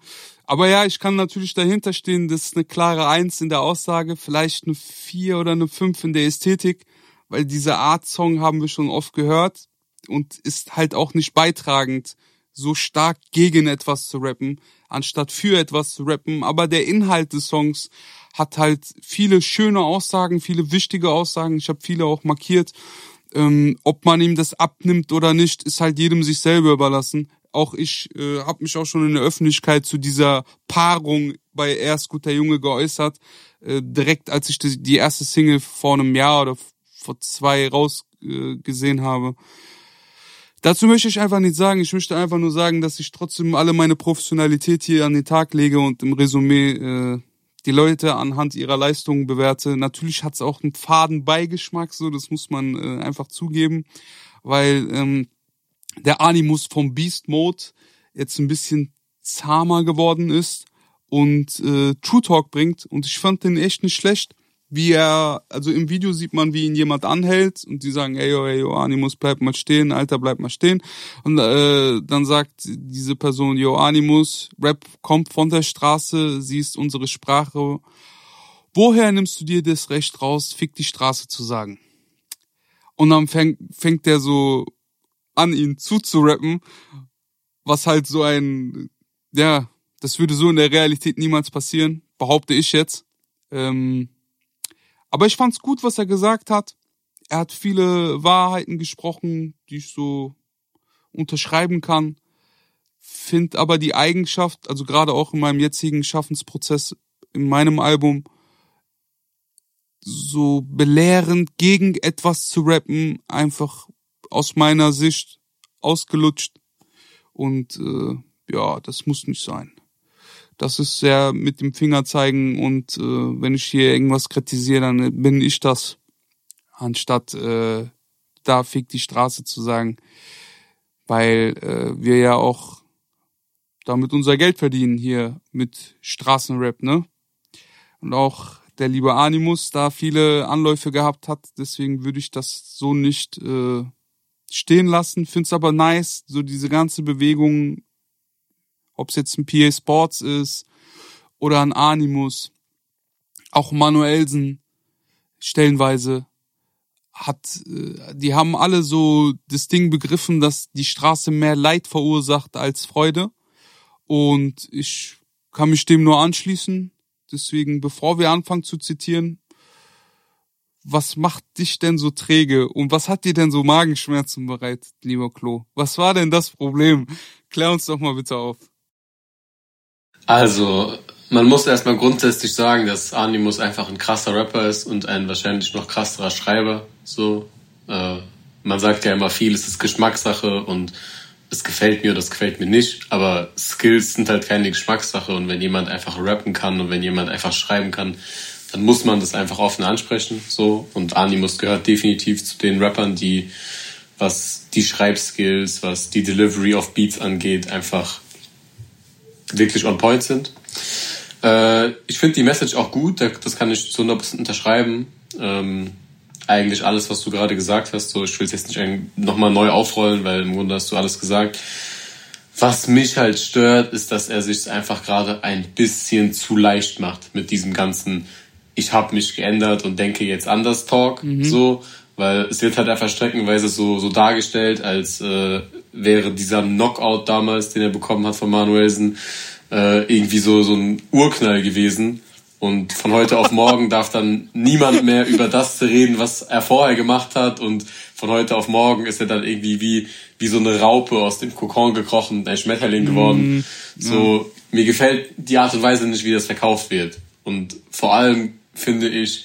Aber ja, ich kann natürlich dahinter stehen, das ist eine klare Eins in der Aussage, vielleicht eine Vier oder eine Fünf in der Ästhetik, weil diese Art Song haben wir schon oft gehört und ist halt auch nicht beitragend, so stark gegen etwas zu rappen, anstatt für etwas zu rappen. Aber der Inhalt des Songs hat halt viele schöne Aussagen, viele wichtige Aussagen. Ich habe viele auch markiert. Ähm, ob man ihm das abnimmt oder nicht, ist halt jedem sich selber überlassen auch ich äh, habe mich auch schon in der Öffentlichkeit zu dieser Paarung bei Erst guter Junge geäußert. Äh, direkt als ich die, die erste Single vor einem Jahr oder vor zwei rausgesehen äh, habe. Dazu möchte ich einfach nicht sagen. Ich möchte einfach nur sagen, dass ich trotzdem alle meine Professionalität hier an den Tag lege und im Resümee äh, die Leute anhand ihrer Leistungen bewerte. Natürlich hat es auch einen faden Beigeschmack, so das muss man äh, einfach zugeben, weil ähm, der Animus vom Beast Mode jetzt ein bisschen zahmer geworden ist und äh, True Talk bringt. Und ich fand den echt nicht schlecht. Wie er, also im Video sieht man, wie ihn jemand anhält und die sagen, ey, yo, ey, yo, Animus, bleib mal stehen, Alter, bleib mal stehen. Und äh, dann sagt diese Person, yo, Animus, Rap kommt von der Straße, sie ist unsere Sprache woher nimmst du dir das Recht raus, fick die Straße zu sagen? Und dann fängt, fängt der so an, ihn zuzurappen, was halt so ein, ja, das würde so in der Realität niemals passieren, behaupte ich jetzt. Ähm, aber ich fand's gut, was er gesagt hat. Er hat viele Wahrheiten gesprochen, die ich so unterschreiben kann. Find aber die Eigenschaft, also gerade auch in meinem jetzigen Schaffensprozess, in meinem Album, so belehrend gegen etwas zu rappen, einfach aus meiner Sicht ausgelutscht. Und äh, ja, das muss nicht sein. Das ist sehr mit dem Finger zeigen und äh, wenn ich hier irgendwas kritisiere, dann bin ich das, anstatt äh, da fick die Straße zu sagen, weil äh, wir ja auch damit unser Geld verdienen hier mit Straßenrap, ne? Und auch der liebe Animus da viele Anläufe gehabt hat, deswegen würde ich das so nicht äh, stehen lassen. Find's aber nice, so diese ganze Bewegung, ob es jetzt ein PA Sports ist oder ein Animus, auch Manuelsen stellenweise hat, äh, die haben alle so das Ding begriffen, dass die Straße mehr Leid verursacht als Freude. Und ich kann mich dem nur anschließen. Deswegen, bevor wir anfangen zu zitieren, was macht dich denn so träge und was hat dir denn so Magenschmerzen bereitet, lieber Klo? Was war denn das Problem? Klär uns doch mal bitte auf. Also, man muss erstmal grundsätzlich sagen, dass Animus einfach ein krasser Rapper ist und ein wahrscheinlich noch krasserer Schreiber. So, äh, man sagt ja immer viel, es ist Geschmackssache und es gefällt mir oder es gefällt mir nicht, aber Skills sind halt keine Geschmackssache und wenn jemand einfach rappen kann und wenn jemand einfach schreiben kann, dann muss man das einfach offen ansprechen, so. Und Animus gehört definitiv zu den Rappern, die, was die Schreibskills, was die Delivery of Beats angeht, einfach wirklich on point sind. Äh, ich finde die Message auch gut, das kann ich zu 100% unterschreiben. Ähm, eigentlich alles, was du gerade gesagt hast. So, ich will es jetzt nicht nochmal neu aufrollen, weil im Grunde hast du alles gesagt. Was mich halt stört, ist, dass er sich einfach gerade ein bisschen zu leicht macht mit diesem ganzen ich habe mich geändert und denke jetzt anders Talk, mhm. so, weil es wird halt einfach streckenweise so, so dargestellt, als äh, wäre dieser Knockout damals, den er bekommen hat von Manuelsen, äh, irgendwie so, so ein Urknall gewesen. Und von heute auf morgen darf dann niemand mehr über das reden, was er vorher gemacht hat. Und von heute auf morgen ist er dann irgendwie wie, wie so eine Raupe aus dem Kokon gekrochen, ein Schmetterling geworden. Mm, so, mir gefällt die Art und Weise nicht, wie das verkauft wird. Und vor allem finde ich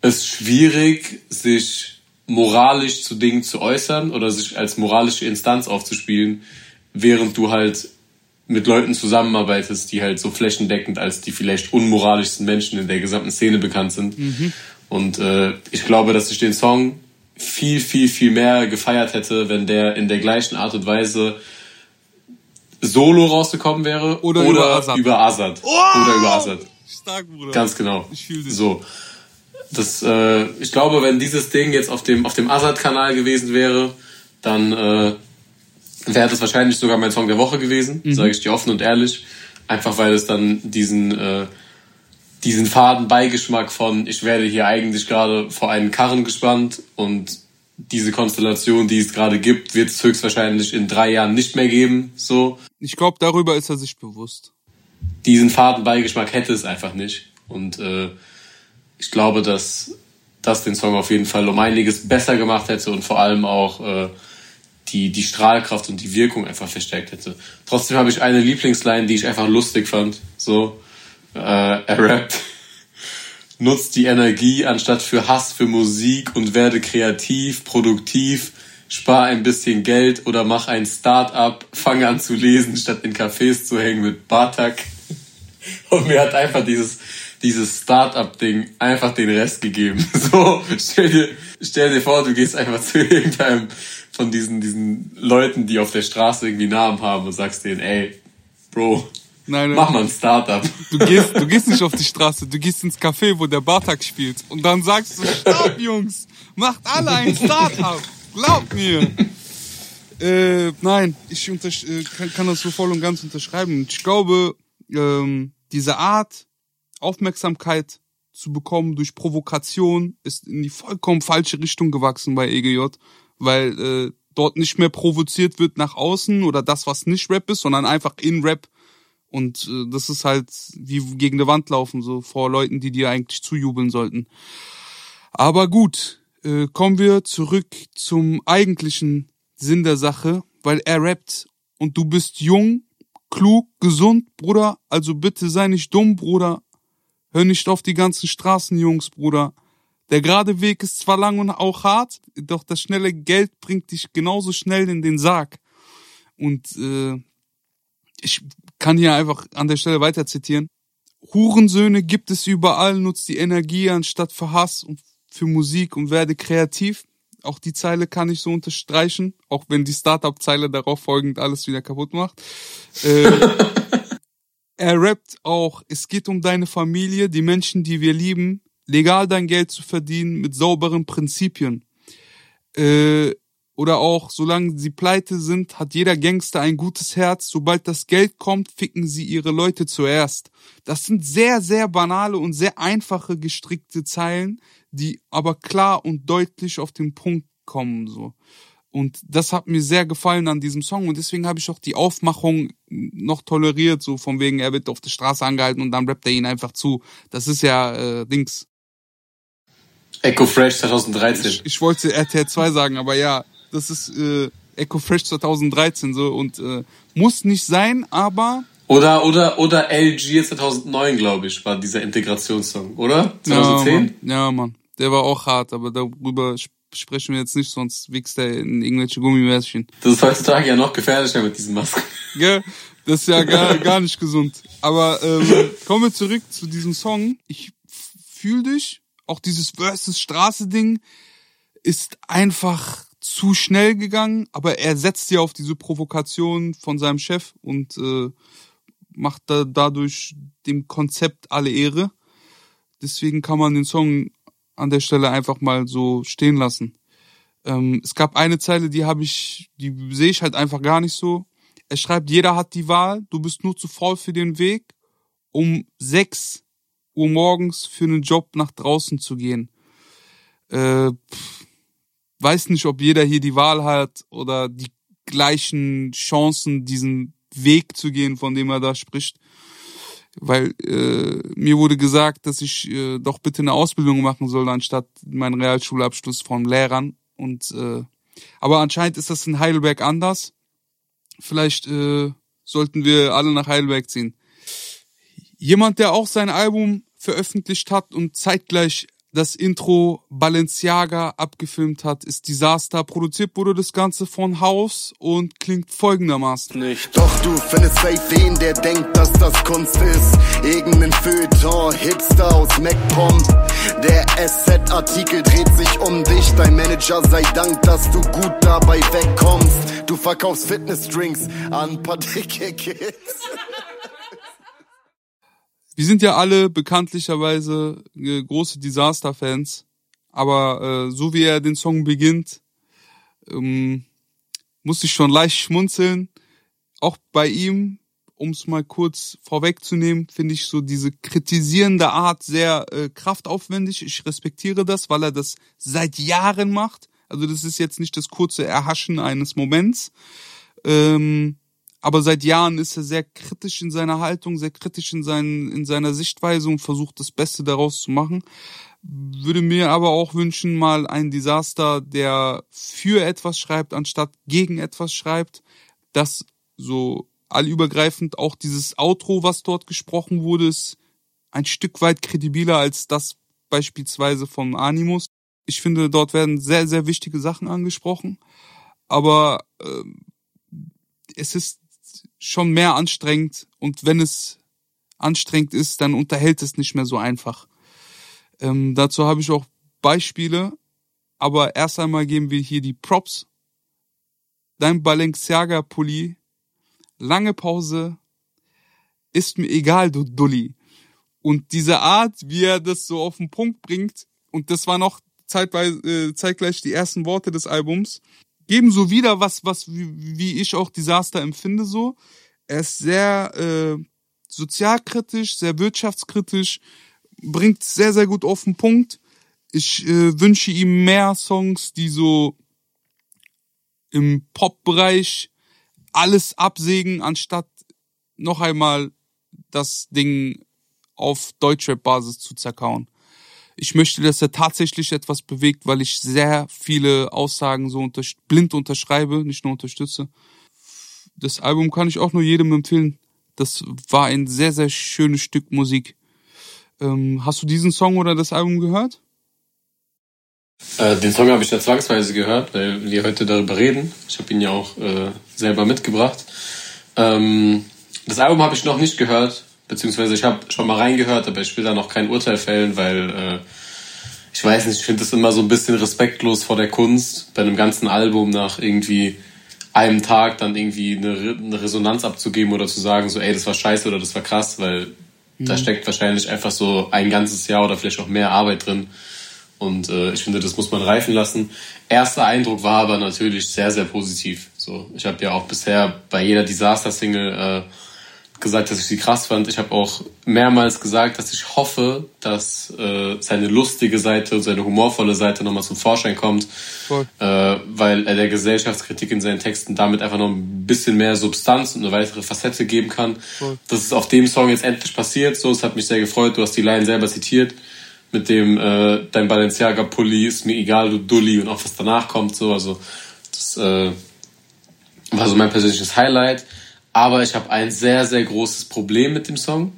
es schwierig, sich moralisch zu Dingen zu äußern oder sich als moralische Instanz aufzuspielen, während du halt mit Leuten zusammenarbeitest, die halt so flächendeckend als die vielleicht unmoralischsten Menschen in der gesamten Szene bekannt sind. Mhm. Und äh, ich glaube, dass ich den Song viel, viel, viel mehr gefeiert hätte, wenn der in der gleichen Art und Weise solo rausgekommen wäre oder, oder über Azad. Über Azad. Oh! Oder über Azad. Stark, Bruder. Ganz genau. Ich fühle dich. So. Das, äh, ich glaube, wenn dieses Ding jetzt auf dem, auf dem Azad-Kanal gewesen wäre, dann äh, wäre das wahrscheinlich sogar mein Song der Woche gewesen, mhm. sage ich dir offen und ehrlich. Einfach weil es dann diesen, äh, diesen faden Beigeschmack von, ich werde hier eigentlich gerade vor einen Karren gespannt und diese Konstellation, die es gerade gibt, wird es höchstwahrscheinlich in drei Jahren nicht mehr geben. So. Ich glaube, darüber ist er sich bewusst. Diesen faden Beigeschmack hätte es einfach nicht. Und äh, ich glaube, dass das den Song auf jeden Fall um einiges besser gemacht hätte und vor allem auch äh, die, die Strahlkraft und die Wirkung einfach verstärkt hätte. Trotzdem habe ich eine Lieblingsline, die ich einfach lustig fand. So, äh, er rappt. Nutzt die Energie anstatt für Hass für Musik und werde kreativ, produktiv, spar ein bisschen Geld oder mach ein Start-up, fang an zu lesen, statt in Cafés zu hängen mit Batak. Und mir hat einfach dieses, dieses Start-up-Ding einfach den Rest gegeben. So, stell dir, stell dir vor, du gehst einfach zu irgendeinem von diesen, diesen Leuten, die auf der Straße irgendwie Namen haben und sagst denen, ey, Bro, nein. mach mal ein Startup. Du gehst, du gehst nicht auf die Straße, du gehst ins Café, wo der Bartak spielt und dann sagst du, stopp Jungs, macht alle ein Startup, glaub mir. Äh, nein, ich unter, äh, kann, kann das so voll und ganz unterschreiben. Ich glaube, ähm, diese Art, Aufmerksamkeit zu bekommen durch Provokation, ist in die vollkommen falsche Richtung gewachsen bei EGJ, weil äh, dort nicht mehr provoziert wird nach außen oder das, was nicht Rap ist, sondern einfach in Rap. Und äh, das ist halt wie gegen eine Wand laufen, so vor Leuten, die dir eigentlich zujubeln sollten. Aber gut, äh, kommen wir zurück zum eigentlichen Sinn der Sache, weil er rappt und du bist jung, klug, gesund, Bruder, also bitte sei nicht dumm, Bruder. Hör nicht auf die ganzen Straßenjungs, Bruder. Der gerade Weg ist zwar lang und auch hart, doch das schnelle Geld bringt dich genauso schnell in den Sarg. Und äh, ich kann hier einfach an der Stelle weiter zitieren. Hurensöhne gibt es überall, nutzt die Energie anstatt für Hass und für Musik und werde kreativ. Auch die Zeile kann ich so unterstreichen, auch wenn die Startup-Zeile darauf folgend alles wieder kaputt macht. Äh, er rappt auch, es geht um deine Familie, die Menschen, die wir lieben, legal dein Geld zu verdienen mit sauberen Prinzipien. Äh, oder auch, solange sie pleite sind, hat jeder Gangster ein gutes Herz. Sobald das Geld kommt, ficken sie ihre Leute zuerst. Das sind sehr, sehr banale und sehr einfache gestrickte Zeilen, die aber klar und deutlich auf den Punkt kommen, so. Und das hat mir sehr gefallen an diesem Song und deswegen habe ich auch die Aufmachung noch toleriert, so von wegen, er wird auf der Straße angehalten und dann rappt er ihn einfach zu. Das ist ja äh, Dings. Echo Fresh 2013. Ich, ich wollte RTL 2 sagen, aber ja, das ist äh, Echo Fresh 2013 so und äh, muss nicht sein, aber oder oder oder LG 2009 glaube ich war dieser Integrationssong, oder? 2010? Ja, Mann. ja, Mann. Der war auch hart, aber darüber sprechen wir jetzt nicht, sonst wächst er in irgendwelche Gummimärchen. Das ist heutzutage ja noch gefährlicher mit diesen Masken. Gell? Das ist ja gar, gar nicht gesund. Aber ähm, kommen wir zurück zu diesem Song. Ich fühl dich, auch dieses Versus Straße Ding ist einfach zu schnell gegangen, aber er setzt ja auf diese Provokation von seinem Chef und äh, macht da dadurch dem Konzept alle Ehre. Deswegen kann man den Song an der Stelle einfach mal so stehen lassen. Ähm, es gab eine Zeile, die habe ich, die sehe ich halt einfach gar nicht so. Er schreibt, jeder hat die Wahl, du bist nur zu faul für den Weg, um sechs Uhr morgens für einen Job nach draußen zu gehen. Äh, pff, weiß nicht, ob jeder hier die Wahl hat oder die gleichen Chancen, diesen Weg zu gehen, von dem er da spricht. Weil äh, mir wurde gesagt, dass ich äh, doch bitte eine Ausbildung machen soll, anstatt meinen Realschulabschluss von Lehrern. Und äh, aber anscheinend ist das in Heidelberg anders. Vielleicht äh, sollten wir alle nach Heidelberg ziehen. Jemand, der auch sein Album veröffentlicht hat und zeitgleich das Intro Balenciaga abgefilmt hat, ist Disaster. Produziert wurde das Ganze von Haus und klingt folgendermaßen. Nicht. Doch du findest safe den, der denkt, dass das Kunst ist. Irgendein Feuilleton, Hipster aus MacPom. Der SZ-Artikel dreht sich um dich. Dein Manager sei Dank, dass du gut dabei wegkommst. Du verkaufst Fitnessdrinks an ein paar Kids. Wir sind ja alle bekanntlicherweise äh, große Disaster-Fans, aber äh, so wie er den Song beginnt, ähm, muss ich schon leicht schmunzeln. Auch bei ihm, um es mal kurz vorwegzunehmen, finde ich so diese kritisierende Art sehr äh, kraftaufwendig. Ich respektiere das, weil er das seit Jahren macht. Also das ist jetzt nicht das kurze Erhaschen eines Moments. Ähm, aber seit Jahren ist er sehr kritisch in seiner Haltung, sehr kritisch in, seinen, in seiner Sichtweise und versucht das Beste daraus zu machen. Würde mir aber auch wünschen, mal ein Desaster, der für etwas schreibt, anstatt gegen etwas schreibt, das so allübergreifend auch dieses Outro, was dort gesprochen wurde, ist ein Stück weit kredibiler als das beispielsweise von Animus. Ich finde, dort werden sehr, sehr wichtige Sachen angesprochen, aber äh, es ist schon mehr anstrengend und wenn es anstrengend ist, dann unterhält es nicht mehr so einfach. Ähm, dazu habe ich auch Beispiele, aber erst einmal geben wir hier die Props. Dein Balenciaga Pulli, lange Pause, ist mir egal, du Dulli. Und diese Art, wie er das so auf den Punkt bringt, und das war noch zeitweise, äh, zeitgleich die ersten Worte des Albums, geben so wieder was, was wie, wie ich auch Desaster empfinde so. Er ist sehr äh, sozialkritisch, sehr wirtschaftskritisch, bringt sehr, sehr gut auf den Punkt. Ich äh, wünsche ihm mehr Songs, die so im Pop-Bereich alles absägen, anstatt noch einmal das Ding auf Deutschrap-Basis zu zerkauen. Ich möchte, dass er tatsächlich etwas bewegt, weil ich sehr viele Aussagen so unter blind unterschreibe, nicht nur unterstütze. Das Album kann ich auch nur jedem empfehlen. Das war ein sehr, sehr schönes Stück Musik. Ähm, hast du diesen Song oder das Album gehört? Äh, den Song habe ich ja zwangsweise gehört, weil wir heute darüber reden. Ich habe ihn ja auch äh, selber mitgebracht. Ähm, das Album habe ich noch nicht gehört, beziehungsweise ich habe schon mal reingehört, aber ich will da noch kein Urteil fällen, weil äh, ich weiß nicht, ich finde es immer so ein bisschen respektlos vor der Kunst, bei einem ganzen Album nach irgendwie einem Tag dann irgendwie eine, eine Resonanz abzugeben oder zu sagen, so, ey, das war scheiße oder das war krass, weil mhm. da steckt wahrscheinlich einfach so ein ganzes Jahr oder vielleicht auch mehr Arbeit drin. Und äh, ich finde, das muss man reifen lassen. Erster Eindruck war aber natürlich sehr, sehr positiv. So, ich habe ja auch bisher bei jeder Disaster-Single äh, gesagt, dass ich sie krass fand. Ich habe auch mehrmals gesagt, dass ich hoffe, dass äh, seine lustige Seite und seine humorvolle Seite nochmal zum Vorschein kommt, äh, weil er der Gesellschaftskritik in seinen Texten damit einfach noch ein bisschen mehr Substanz und eine weitere Facette geben kann. Voll. Das ist auf dem Song jetzt endlich passiert. So, es hat mich sehr gefreut. Du hast die Line selber zitiert mit dem äh, dein Balenciaga-Pulli ist mir egal, du Dulli und auch was danach kommt. So, also das äh, war so mein persönliches Highlight. Aber ich habe ein sehr, sehr großes Problem mit dem Song.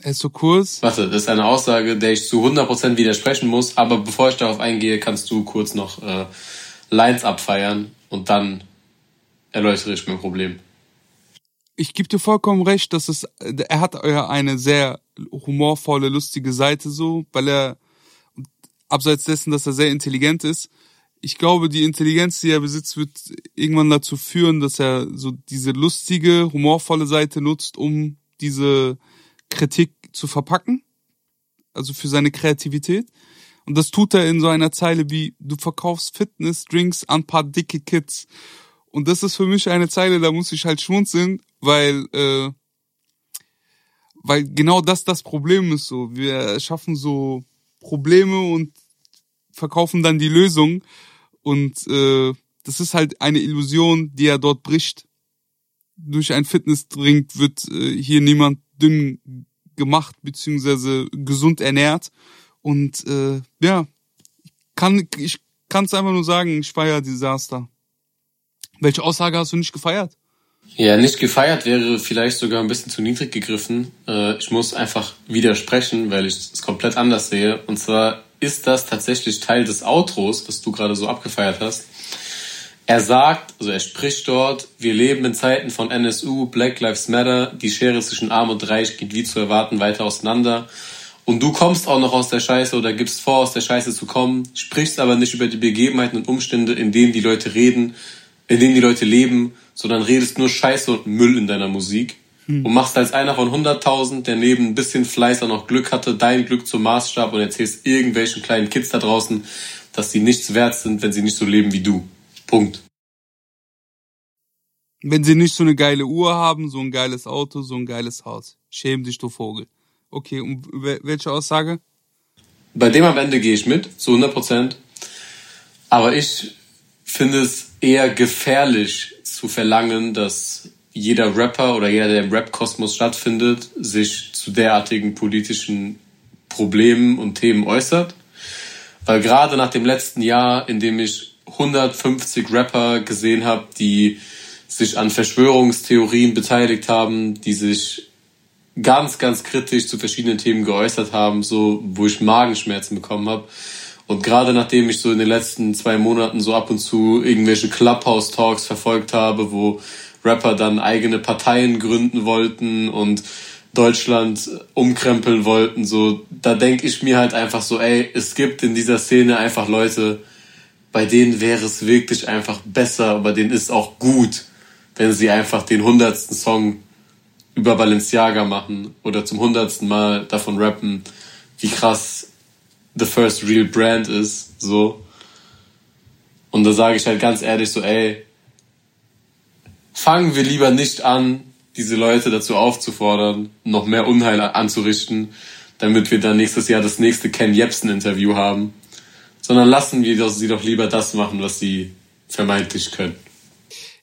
Er ist so kurz. Warte, das ist eine Aussage, der ich zu 100% widersprechen muss. Aber bevor ich darauf eingehe, kannst du kurz noch äh, Lines abfeiern und dann erläutere ich mein Problem. Ich gebe dir vollkommen recht, dass es, er hat ja eine sehr humorvolle, lustige Seite so, weil er, abseits dessen, dass er sehr intelligent ist, ich glaube, die Intelligenz, die er besitzt, wird irgendwann dazu führen, dass er so diese lustige, humorvolle Seite nutzt, um diese Kritik zu verpacken. Also für seine Kreativität. Und das tut er in so einer Zeile wie, du verkaufst Fitness-Drinks an paar dicke Kids. Und das ist für mich eine Zeile, da muss ich halt schmunzeln, weil, äh, weil genau das das Problem ist so. Wir schaffen so Probleme und verkaufen dann die Lösung. Und äh, das ist halt eine Illusion, die er dort bricht. Durch ein Fitnessdrink wird äh, hier niemand dünn gemacht beziehungsweise gesund ernährt. Und äh, ja, kann ich kann es einfach nur sagen, ich feiere Desaster. Welche Aussage hast du nicht gefeiert? Ja, nicht gefeiert wäre vielleicht sogar ein bisschen zu niedrig gegriffen. Äh, ich muss einfach widersprechen, weil ich es komplett anders sehe. Und zwar ist das tatsächlich Teil des Outros, was du gerade so abgefeiert hast. Er sagt, also er spricht dort, wir leben in Zeiten von NSU, Black Lives Matter, die Schere zwischen Arm und Reich geht wie zu erwarten weiter auseinander. Und du kommst auch noch aus der Scheiße oder gibst vor, aus der Scheiße zu kommen, sprichst aber nicht über die Begebenheiten und Umstände, in denen die Leute reden, in denen die Leute leben, sondern redest nur Scheiße und Müll in deiner Musik hm. und machst als einer von 100.000, der neben ein bisschen Fleiß auch noch Glück hatte, dein Glück zum Maßstab und erzählst irgendwelchen kleinen Kids da draußen, dass sie nichts wert sind, wenn sie nicht so leben wie du. Punkt. Wenn sie nicht so eine geile Uhr haben, so ein geiles Auto, so ein geiles Haus. Schäm dich, du Vogel. Okay, und welche Aussage? Bei dem am Ende gehe ich mit, zu 100 Prozent. Aber ich finde es eher gefährlich zu verlangen, dass jeder Rapper oder jeder, der im Rap-Kosmos stattfindet, sich zu derartigen politischen Problemen und Themen äußert. Weil gerade nach dem letzten Jahr, in dem ich 150 Rapper gesehen habe, die sich an Verschwörungstheorien beteiligt haben, die sich ganz, ganz kritisch zu verschiedenen Themen geäußert haben, so wo ich Magenschmerzen bekommen habe. Und gerade nachdem ich so in den letzten zwei Monaten so ab und zu irgendwelche Clubhouse-Talks verfolgt habe, wo Rapper dann eigene Parteien gründen wollten und Deutschland umkrempeln wollten, so, da denke ich mir halt einfach so, ey, es gibt in dieser Szene einfach Leute, bei denen wäre es wirklich einfach besser, bei denen ist auch gut, wenn sie einfach den hundertsten Song über Balenciaga machen oder zum hundertsten Mal davon rappen, wie krass the first real brand ist, so. Und da sage ich halt ganz ehrlich so, ey, fangen wir lieber nicht an, diese Leute dazu aufzufordern, noch mehr Unheil anzurichten, damit wir dann nächstes Jahr das nächste Ken Jebsen-Interview haben. Sondern lassen wir sie doch lieber das machen, was sie vermeintlich können.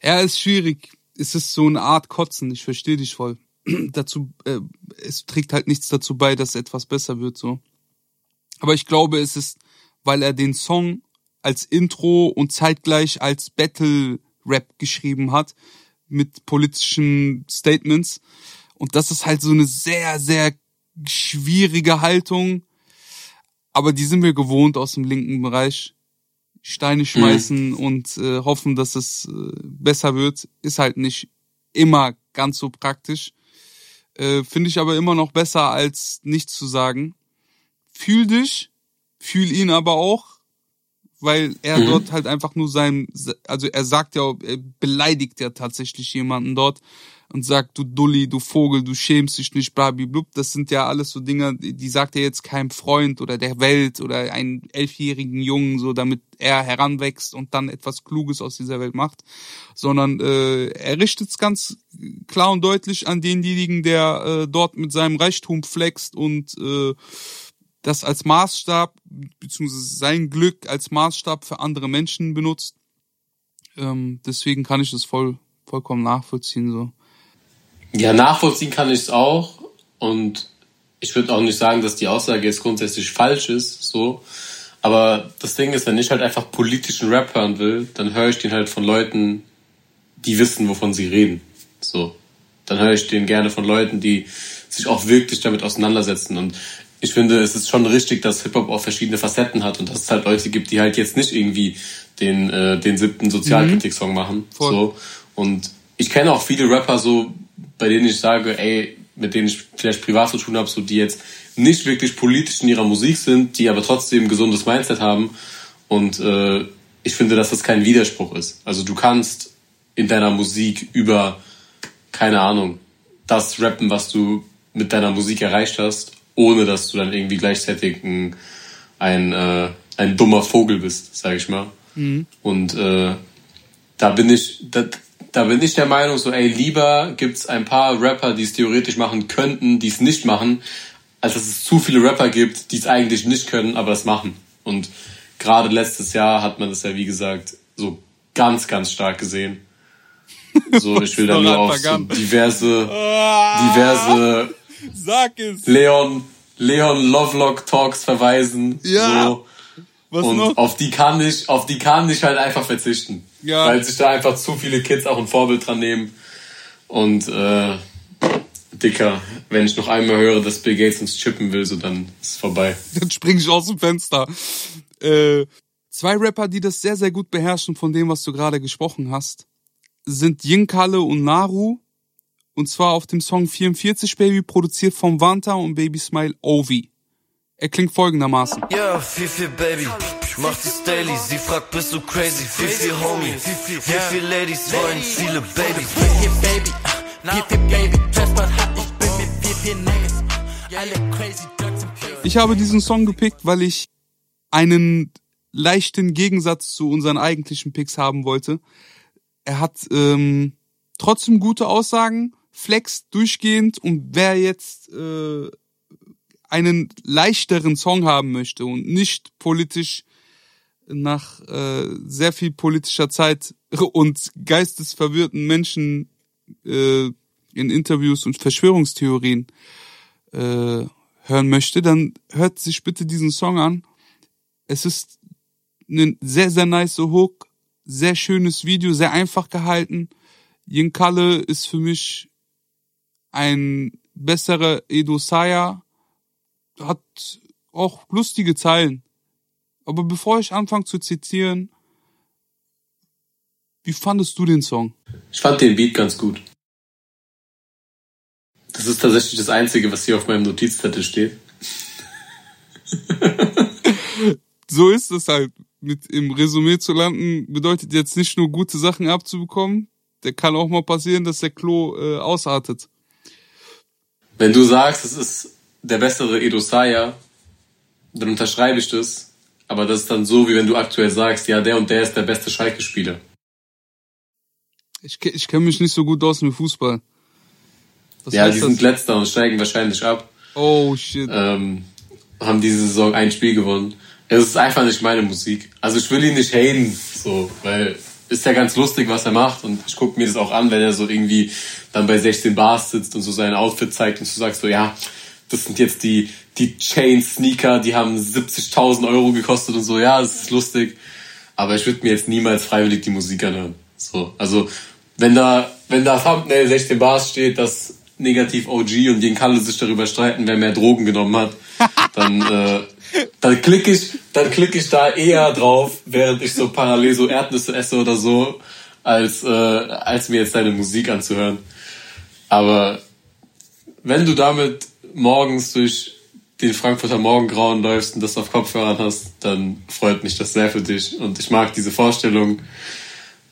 Ja, ist schwierig. Es ist so eine Art Kotzen. Ich verstehe dich voll. dazu, äh, es trägt halt nichts dazu bei, dass etwas besser wird, so. Aber ich glaube, es ist, weil er den Song als Intro und zeitgleich als Battle Rap geschrieben hat mit politischen Statements. Und das ist halt so eine sehr, sehr schwierige Haltung. Aber die sind wir gewohnt aus dem linken Bereich. Steine mhm. schmeißen mhm. und äh, hoffen, dass es äh, besser wird, ist halt nicht immer ganz so praktisch. Äh, Finde ich aber immer noch besser, als nichts zu sagen. Fühl dich, fühl ihn aber auch, weil er mhm. dort halt einfach nur sein, also er sagt ja, er beleidigt ja tatsächlich jemanden dort und sagt, du Dulli, du Vogel, du schämst dich nicht, blub. Das sind ja alles so Dinge, die sagt er jetzt keinem Freund oder der Welt oder einen elfjährigen Jungen, so damit er heranwächst und dann etwas Kluges aus dieser Welt macht, sondern äh, er richtet es ganz klar und deutlich an denjenigen, der äh, dort mit seinem Reichtum flext und äh, das als Maßstab, beziehungsweise sein Glück als Maßstab für andere Menschen benutzt. Ähm, deswegen kann ich das voll, vollkommen nachvollziehen, so. Ja, nachvollziehen kann ich es auch. Und ich würde auch nicht sagen, dass die Aussage jetzt grundsätzlich falsch ist, so. Aber das Ding ist, wenn ich halt einfach politischen Rap hören will, dann höre ich den halt von Leuten, die wissen, wovon sie reden. So. Dann höre ich den gerne von Leuten, die sich auch wirklich damit auseinandersetzen. Und ich finde, es ist schon richtig, dass Hip-Hop auch verschiedene Facetten hat und dass es halt Leute gibt, die halt jetzt nicht irgendwie den, äh, den siebten Sozialkritik-Song mhm. machen. Voll. So. Und ich kenne auch viele Rapper so, bei denen ich sage, ey, mit denen ich vielleicht privat zu tun habe, so die jetzt nicht wirklich politisch in ihrer Musik sind, die aber trotzdem ein gesundes Mindset haben. Und äh, ich finde, dass das kein Widerspruch ist. Also du kannst in deiner Musik über, keine Ahnung, das rappen, was du mit deiner Musik erreicht hast ohne dass du dann irgendwie gleichzeitig ein, ein, äh, ein dummer Vogel bist, sag ich mal. Mhm. Und äh, da bin ich, da, da bin ich der Meinung, so, ey, lieber gibt's ein paar Rapper, die es theoretisch machen könnten, die es nicht machen, als dass es zu viele Rapper gibt, die es eigentlich nicht können, aber es machen. Und gerade letztes Jahr hat man das ja, wie gesagt, so ganz, ganz stark gesehen. So, ich will da nur auf so diverse, ah. diverse Sag es. Leon, Leon Lovelock Talks verweisen. Ja. So. Was und noch? auf die kann ich, auf die kann ich halt einfach verzichten. Ja. Weil sich da einfach zu viele Kids auch ein Vorbild dran nehmen. Und äh, Dicker, wenn ich noch einmal höre, dass Bill Gates uns chippen will, so dann ist es vorbei. Dann spring ich aus dem Fenster. Äh, zwei Rapper, die das sehr, sehr gut beherrschen von dem, was du gerade gesprochen hast, sind Yinkale und Naru. Und zwar auf dem Song 44 Baby, produziert von Vanta und Baby Smile Ovi. Er klingt folgendermaßen. Ja, yeah, Fifi Baby, mach das daily. Sie fragt, bist du crazy? Fifi Homie, Fifi Ladies wollen viele Babys. Fifi Baby, Fifi Baby, Transport hat, ich bin mit Fifi Niggas. Alle crazy Ich habe diesen Song gepickt, weil ich einen leichten Gegensatz zu unseren eigentlichen Picks haben wollte. Er hat ähm, trotzdem gute Aussagen, Flex durchgehend und wer jetzt äh, einen leichteren Song haben möchte und nicht politisch nach äh, sehr viel politischer Zeit und geistesverwirrten Menschen äh, in Interviews und Verschwörungstheorien äh, hören möchte, dann hört sich bitte diesen Song an. Es ist ein sehr, sehr nice Hook, sehr schönes Video, sehr einfach gehalten. Kalle ist für mich ein besserer Edo Saya hat auch lustige Zeilen. Aber bevor ich anfange zu zitieren, wie fandest du den Song? Ich fand den Beat ganz gut. Das ist tatsächlich das Einzige, was hier auf meinem Notizzettel steht. so ist es halt. Mit im Resümee zu landen bedeutet jetzt nicht nur gute Sachen abzubekommen. Der kann auch mal passieren, dass der Klo äh, ausartet. Wenn du sagst, es ist der bessere Edo Saya, dann unterschreibe ich das. Aber das ist dann so, wie wenn du aktuell sagst, ja, der und der ist der beste Schalke-Spieler. Ich, ich kenne mich nicht so gut aus mit Fußball. Was ja, die das? sind letzter und steigen wahrscheinlich ab. Oh shit. Ähm, haben diese Saison ein Spiel gewonnen. Es ist einfach nicht meine Musik. Also ich will ihn nicht haten, so, weil ist ja ganz lustig, was er macht und ich gucke mir das auch an, wenn er so irgendwie dann bei 16 Bars sitzt und so sein Outfit zeigt und du sagst so, ja, das sind jetzt die, die Chain-Sneaker, die haben 70.000 Euro gekostet und so, ja, das ist lustig. Aber ich würde mir jetzt niemals freiwillig die Musik anhören. So, also wenn da, wenn da Thumbnail 16 Bars steht, dass negativ OG und Jen Kalle sich darüber streiten, wer mehr Drogen genommen hat, dann, äh, dann klicke ich, dann klicke ich da eher drauf, während ich so parallel so Erdnüsse esse oder so, als, äh, als mir jetzt deine Musik anzuhören. Aber wenn du damit morgens durch den Frankfurter Morgengrauen läufst und das auf Kopfhörern hast, dann freut mich das sehr für dich. Und ich mag diese Vorstellung.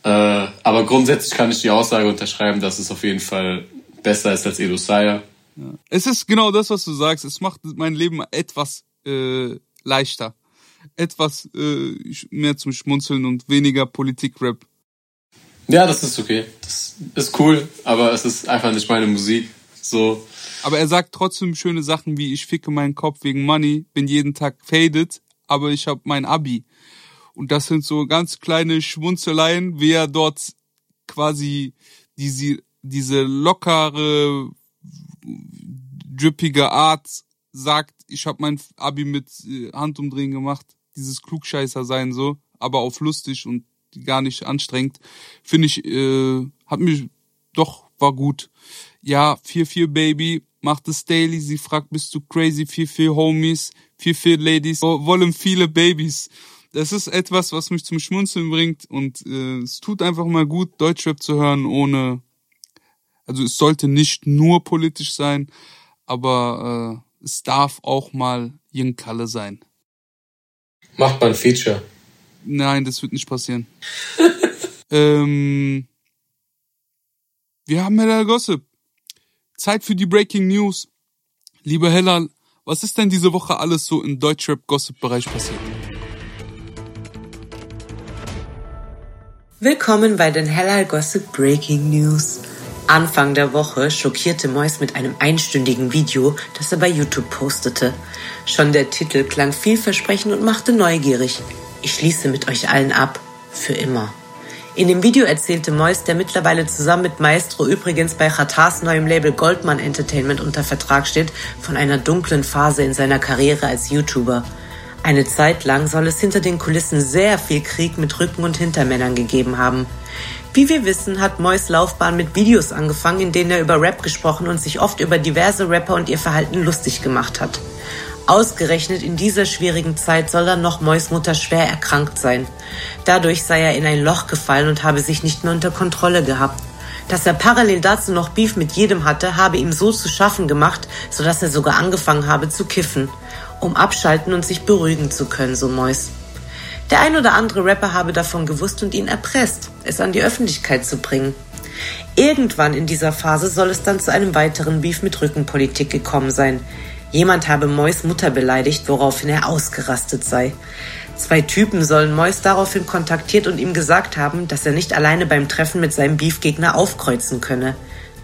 Äh, aber grundsätzlich kann ich die Aussage unterschreiben, dass es auf jeden Fall besser ist als Edo Saya. Es ist genau das, was du sagst. Es macht mein Leben etwas äh, leichter. Etwas äh, mehr zum Schmunzeln und weniger Politik-Rap. Ja, das ist okay. Das ist cool, aber es ist einfach nicht meine Musik. So. Aber er sagt trotzdem schöne Sachen wie ich ficke meinen Kopf wegen Money, bin jeden Tag faded, aber ich habe mein Abi. Und das sind so ganz kleine Schmunzeleien, wie er dort quasi diese, diese lockere, drippige Art sagt, ich habe mein Abi mit äh, Handumdrehen gemacht, dieses Klugscheißer sein so, aber auf lustig und gar nicht anstrengend, finde ich, äh, hat mich doch war gut. Ja, 4-4 Baby, macht es daily, sie fragt, bist du crazy, 4-4 Homies, 4-4 Ladies, wo- wollen viele Babys. Das ist etwas, was mich zum Schmunzeln bringt und äh, es tut einfach mal gut, Deutschrap zu hören, ohne, also es sollte nicht nur politisch sein, aber äh, es darf auch mal Jungkalle sein. Macht mal ein Feature. Nein, das wird nicht passieren. ähm, wir haben Hella Gossip. Zeit für die Breaking News. Lieber Hella, was ist denn diese Woche alles so im Deutschrap-Gossip-Bereich passiert? Willkommen bei den Hellal Gossip Breaking News. Anfang der Woche schockierte Mois mit einem einstündigen Video, das er bei YouTube postete. Schon der Titel klang vielversprechend und machte neugierig. Ich schließe mit euch allen ab. Für immer. In dem Video erzählte Mois, der mittlerweile zusammen mit Maestro übrigens bei Chatars neuem Label Goldman Entertainment unter Vertrag steht, von einer dunklen Phase in seiner Karriere als YouTuber. Eine Zeit lang soll es hinter den Kulissen sehr viel Krieg mit Rücken- und Hintermännern gegeben haben. Wie wir wissen, hat Mois Laufbahn mit Videos angefangen, in denen er über Rap gesprochen und sich oft über diverse Rapper und ihr Verhalten lustig gemacht hat. Ausgerechnet in dieser schwierigen Zeit soll dann noch Mois Mutter schwer erkrankt sein. Dadurch sei er in ein Loch gefallen und habe sich nicht mehr unter Kontrolle gehabt. Dass er parallel dazu noch Beef mit jedem hatte, habe ihm so zu schaffen gemacht, sodass er sogar angefangen habe zu kiffen, um abschalten und sich beruhigen zu können, so Mois. Der ein oder andere Rapper habe davon gewusst und ihn erpresst, es an die Öffentlichkeit zu bringen. Irgendwann in dieser Phase soll es dann zu einem weiteren Beef mit Rückenpolitik gekommen sein. Jemand habe Mois Mutter beleidigt, woraufhin er ausgerastet sei. Zwei Typen sollen Mois daraufhin kontaktiert und ihm gesagt haben, dass er nicht alleine beim Treffen mit seinem Beefgegner aufkreuzen könne.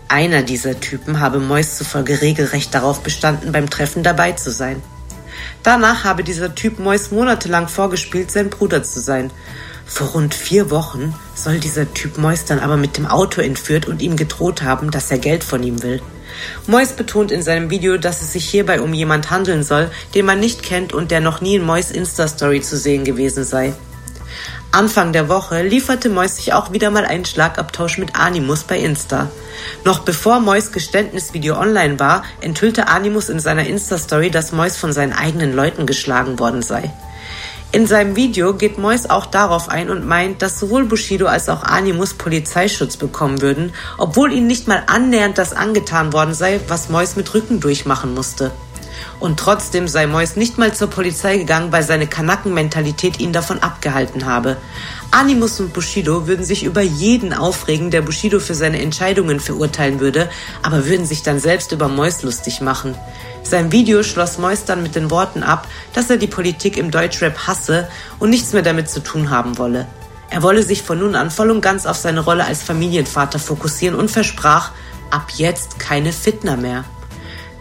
Einer dieser Typen habe Mois zufolge regelrecht darauf bestanden, beim Treffen dabei zu sein. Danach habe dieser Typ Mois monatelang vorgespielt, sein Bruder zu sein. Vor rund vier Wochen soll dieser Typ Mois dann aber mit dem Auto entführt und ihm gedroht haben, dass er Geld von ihm will. Mois betont in seinem Video, dass es sich hierbei um jemand handeln soll, den man nicht kennt und der noch nie in Mois Insta-Story zu sehen gewesen sei. Anfang der Woche lieferte Mois sich auch wieder mal einen Schlagabtausch mit Animus bei Insta. Noch bevor Mois Geständnisvideo online war, enthüllte Animus in seiner Insta-Story, dass Mois von seinen eigenen Leuten geschlagen worden sei. In seinem Video geht Mois auch darauf ein und meint, dass sowohl Bushido als auch Animus Polizeischutz bekommen würden, obwohl ihnen nicht mal annähernd das angetan worden sei, was Mois mit Rücken durchmachen musste. Und trotzdem sei Mois nicht mal zur Polizei gegangen, weil seine Kanackenmentalität ihn davon abgehalten habe. Animus und Bushido würden sich über jeden aufregen, der Bushido für seine Entscheidungen verurteilen würde, aber würden sich dann selbst über Mois lustig machen. Sein Video schloss Mois dann mit den Worten ab, dass er die Politik im Deutschrap hasse und nichts mehr damit zu tun haben wolle. Er wolle sich von nun an voll und ganz auf seine Rolle als Familienvater fokussieren und versprach, Ab jetzt keine Fitner mehr.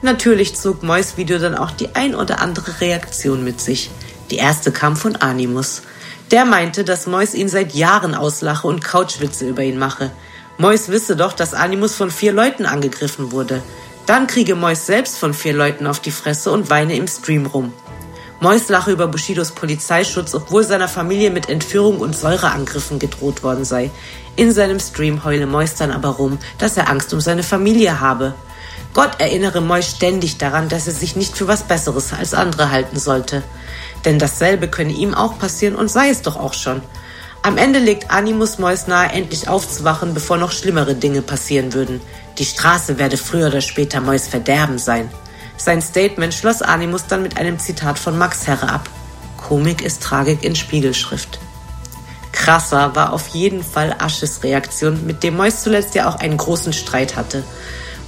Natürlich zog Mois Video dann auch die ein oder andere Reaktion mit sich. Die erste kam von Animus. Der meinte, dass Mois ihn seit Jahren auslache und Couchwitze über ihn mache. Mois wisse doch, dass Animus von vier Leuten angegriffen wurde. Dann kriege Mois selbst von vier Leuten auf die Fresse und weine im Stream rum. Mois lache über Bushidos Polizeischutz, obwohl seiner Familie mit Entführung und Säureangriffen gedroht worden sei. In seinem Stream heule Mois dann aber rum, dass er Angst um seine Familie habe. Gott erinnere Mois ständig daran, dass er sich nicht für was Besseres als andere halten sollte. Denn dasselbe könne ihm auch passieren und sei es doch auch schon. Am Ende legt Animus Mois nahe, endlich aufzuwachen, bevor noch schlimmere Dinge passieren würden. Die Straße werde früher oder später Mois Verderben sein. Sein Statement schloss Animus dann mit einem Zitat von Max Herre ab. Komik ist Tragik in Spiegelschrift. Krasser war auf jeden Fall Asches Reaktion, mit dem Mois zuletzt ja auch einen großen Streit hatte.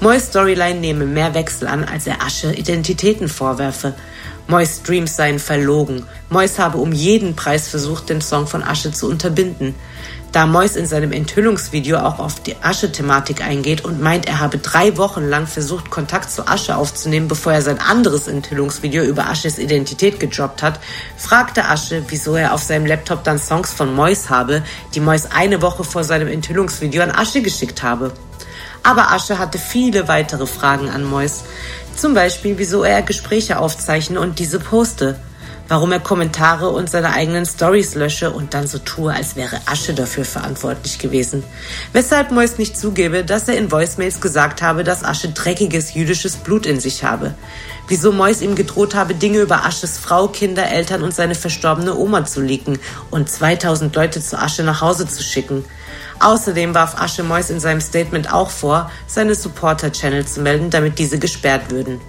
Mois Storyline nehme mehr Wechsel an, als er Asche Identitäten vorwerfe. Mois Streams seien verlogen. Mois habe um jeden Preis versucht, den Song von Asche zu unterbinden. Da Mois in seinem Enthüllungsvideo auch auf die Asche-Thematik eingeht und meint, er habe drei Wochen lang versucht, Kontakt zu Asche aufzunehmen, bevor er sein anderes Enthüllungsvideo über Asches Identität gedroppt hat, fragte Asche, wieso er auf seinem Laptop dann Songs von Mois habe, die Mois eine Woche vor seinem Enthüllungsvideo an Asche geschickt habe. Aber Asche hatte viele weitere Fragen an Mois. Zum Beispiel, wieso er Gespräche aufzeichne und diese poste. Warum er Kommentare und seine eigenen Stories lösche und dann so tue, als wäre Asche dafür verantwortlich gewesen. Weshalb Mois nicht zugebe, dass er in Voicemails gesagt habe, dass Asche dreckiges jüdisches Blut in sich habe. Wieso Mois ihm gedroht habe, Dinge über Asches Frau, Kinder, Eltern und seine verstorbene Oma zu leaken und 2000 Leute zu Asche nach Hause zu schicken. Außerdem warf Asche Mois in seinem Statement auch vor, seine Supporter-Channel zu melden, damit diese gesperrt würden.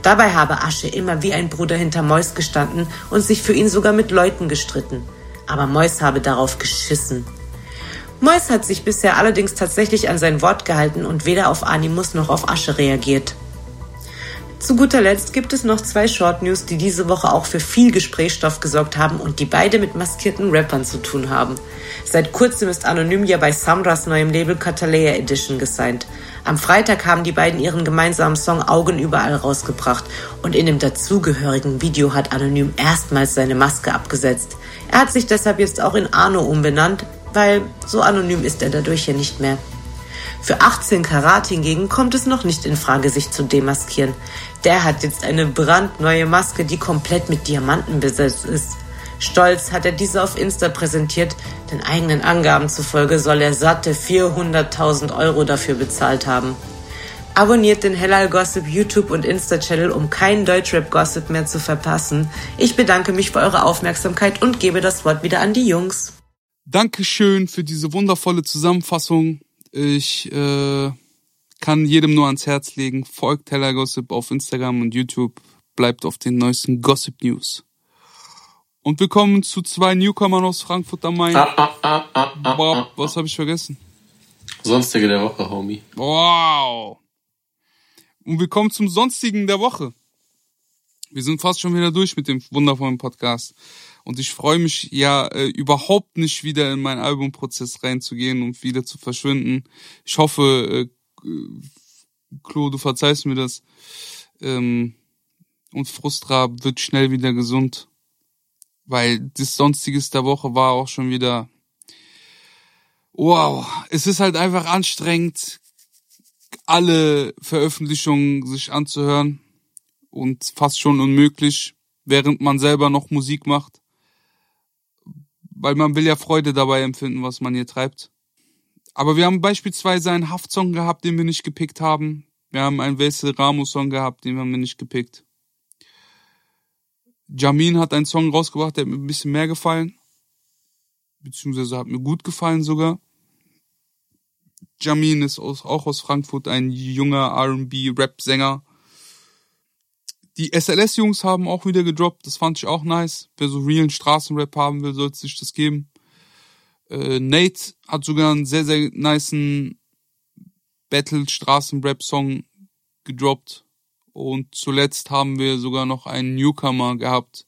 Dabei habe Asche immer wie ein Bruder hinter Mois gestanden und sich für ihn sogar mit Leuten gestritten. Aber Mois habe darauf geschissen. Mois hat sich bisher allerdings tatsächlich an sein Wort gehalten und weder auf Animus noch auf Asche reagiert. Zu guter Letzt gibt es noch zwei Short News, die diese Woche auch für viel Gesprächsstoff gesorgt haben und die beide mit maskierten Rappern zu tun haben. Seit kurzem ist Anonym ja bei Samras neuem Label Catalea Edition gesigned. Am Freitag haben die beiden ihren gemeinsamen Song Augen überall rausgebracht und in dem dazugehörigen Video hat Anonym erstmals seine Maske abgesetzt. Er hat sich deshalb jetzt auch in Arno umbenannt, weil so anonym ist er dadurch ja nicht mehr. Für 18 Karat hingegen kommt es noch nicht in Frage, sich zu demaskieren. Der hat jetzt eine brandneue Maske, die komplett mit Diamanten besetzt ist. Stolz hat er diese auf Insta präsentiert, den eigenen Angaben zufolge soll er satte 400.000 Euro dafür bezahlt haben. Abonniert den Hellal Gossip YouTube und Insta-Channel, um keinen Deutschrap-Gossip mehr zu verpassen. Ich bedanke mich für eure Aufmerksamkeit und gebe das Wort wieder an die Jungs. Dankeschön für diese wundervolle Zusammenfassung. Ich äh, kann jedem nur ans Herz legen, folgt Hellal Gossip auf Instagram und YouTube, bleibt auf den neuesten Gossip News. Und wir kommen zu zwei Newcomern aus Frankfurt am Main. Ah, ah, ah, ah, was habe ich vergessen? Sonstige der Woche, Homie. Wow. Und wir kommen zum Sonstigen der Woche. Wir sind fast schon wieder durch mit dem wundervollen Podcast. Und ich freue mich ja äh, überhaupt nicht wieder in meinen Albumprozess reinzugehen und wieder zu verschwinden. Ich hoffe, äh, Klo, du verzeihst mir das. Ähm, und Frustra wird schnell wieder gesund weil das Sonstiges der Woche war auch schon wieder, wow, es ist halt einfach anstrengend, alle Veröffentlichungen sich anzuhören und fast schon unmöglich, während man selber noch Musik macht, weil man will ja Freude dabei empfinden, was man hier treibt. Aber wir haben beispielsweise einen Haftsong gehabt, den wir nicht gepickt haben. Wir haben einen Wessel Ramos Song gehabt, den haben wir nicht gepickt. Jamin hat einen Song rausgebracht, der hat mir ein bisschen mehr gefallen. Beziehungsweise hat mir gut gefallen sogar. Jamin ist aus, auch aus Frankfurt ein junger R&B-Rap-Sänger. Die SLS-Jungs haben auch wieder gedroppt, das fand ich auch nice. Wer so realen Straßenrap haben will, sollte sich das geben. Äh, Nate hat sogar einen sehr, sehr niceen Battle-Straßenrap-Song gedroppt. Und zuletzt haben wir sogar noch einen Newcomer gehabt,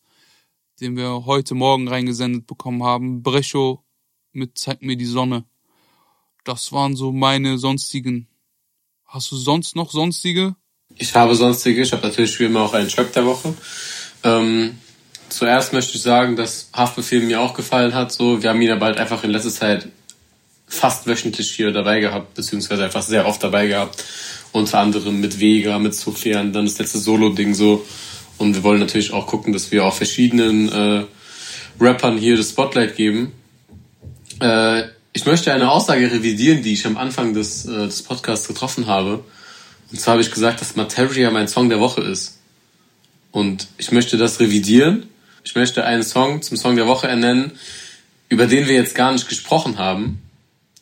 den wir heute Morgen reingesendet bekommen haben. Brecho mit Zeig mir die Sonne. Das waren so meine sonstigen Hast du sonst noch sonstige? Ich habe sonstige. Ich habe natürlich wie immer auch einen Track der Woche. Ähm, zuerst möchte ich sagen, dass Haftbefehl mir auch gefallen hat. So, wir haben ihn aber halt einfach in letzter Zeit fast wöchentlich hier dabei gehabt, beziehungsweise einfach sehr oft dabei gehabt. Unter anderem mit Vega, mit Sufjan, dann das letzte Solo-Ding so. Und wir wollen natürlich auch gucken, dass wir auch verschiedenen äh, Rappern hier das Spotlight geben. Äh, ich möchte eine Aussage revidieren, die ich am Anfang des, äh, des Podcasts getroffen habe. Und zwar habe ich gesagt, dass Materia mein Song der Woche ist. Und ich möchte das revidieren. Ich möchte einen Song zum Song der Woche ernennen, über den wir jetzt gar nicht gesprochen haben.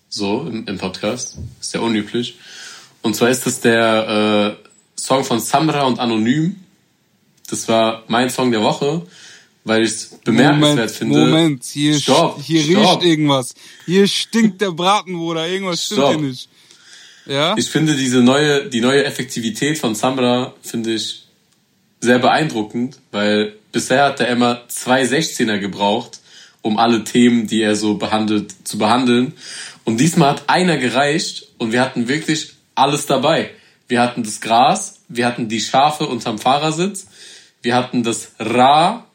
So im, im Podcast. Ist ja unüblich. Und zwar ist es der äh, Song von Samra und Anonym. Das war mein Song der Woche, weil ich es bemerkenswert Moment, finde. Moment, hier, Stopp, hier stopp. riecht irgendwas. Hier stinkt der Braten, Bruder. Irgendwas stimmt Stopp. hier nicht. Ja? Ich finde diese neue, die neue Effektivität von Samra finde ich sehr beeindruckend, weil bisher hat er immer zwei 16er gebraucht, um alle Themen, die er so behandelt, zu behandeln. Und diesmal hat einer gereicht und wir hatten wirklich alles dabei. Wir hatten das Gras, wir hatten die Schafe unterm Fahrersitz, wir hatten das Ra,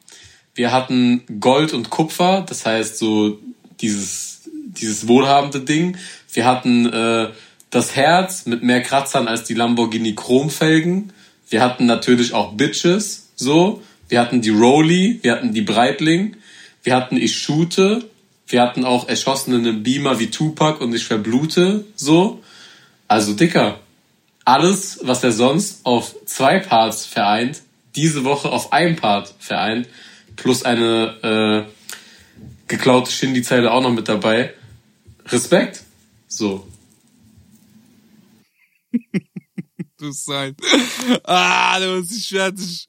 wir hatten Gold und Kupfer, das heißt so dieses, dieses wohlhabende Ding. Wir hatten äh, das Herz mit mehr Kratzern als die Lamborghini Chromfelgen. Wir hatten natürlich auch Bitches, so. Wir hatten die Rolli, wir hatten die Breitling, wir hatten Ich shoote, wir hatten auch erschossene Beamer wie Tupac und Ich verblute, so. Also dicker. Alles, was er sonst auf zwei Parts vereint, diese Woche auf einem Part vereint, plus eine äh, geklaute Shindy-Zeile auch noch mit dabei. Respekt. So. Sein. Ah, du bist nicht fertig.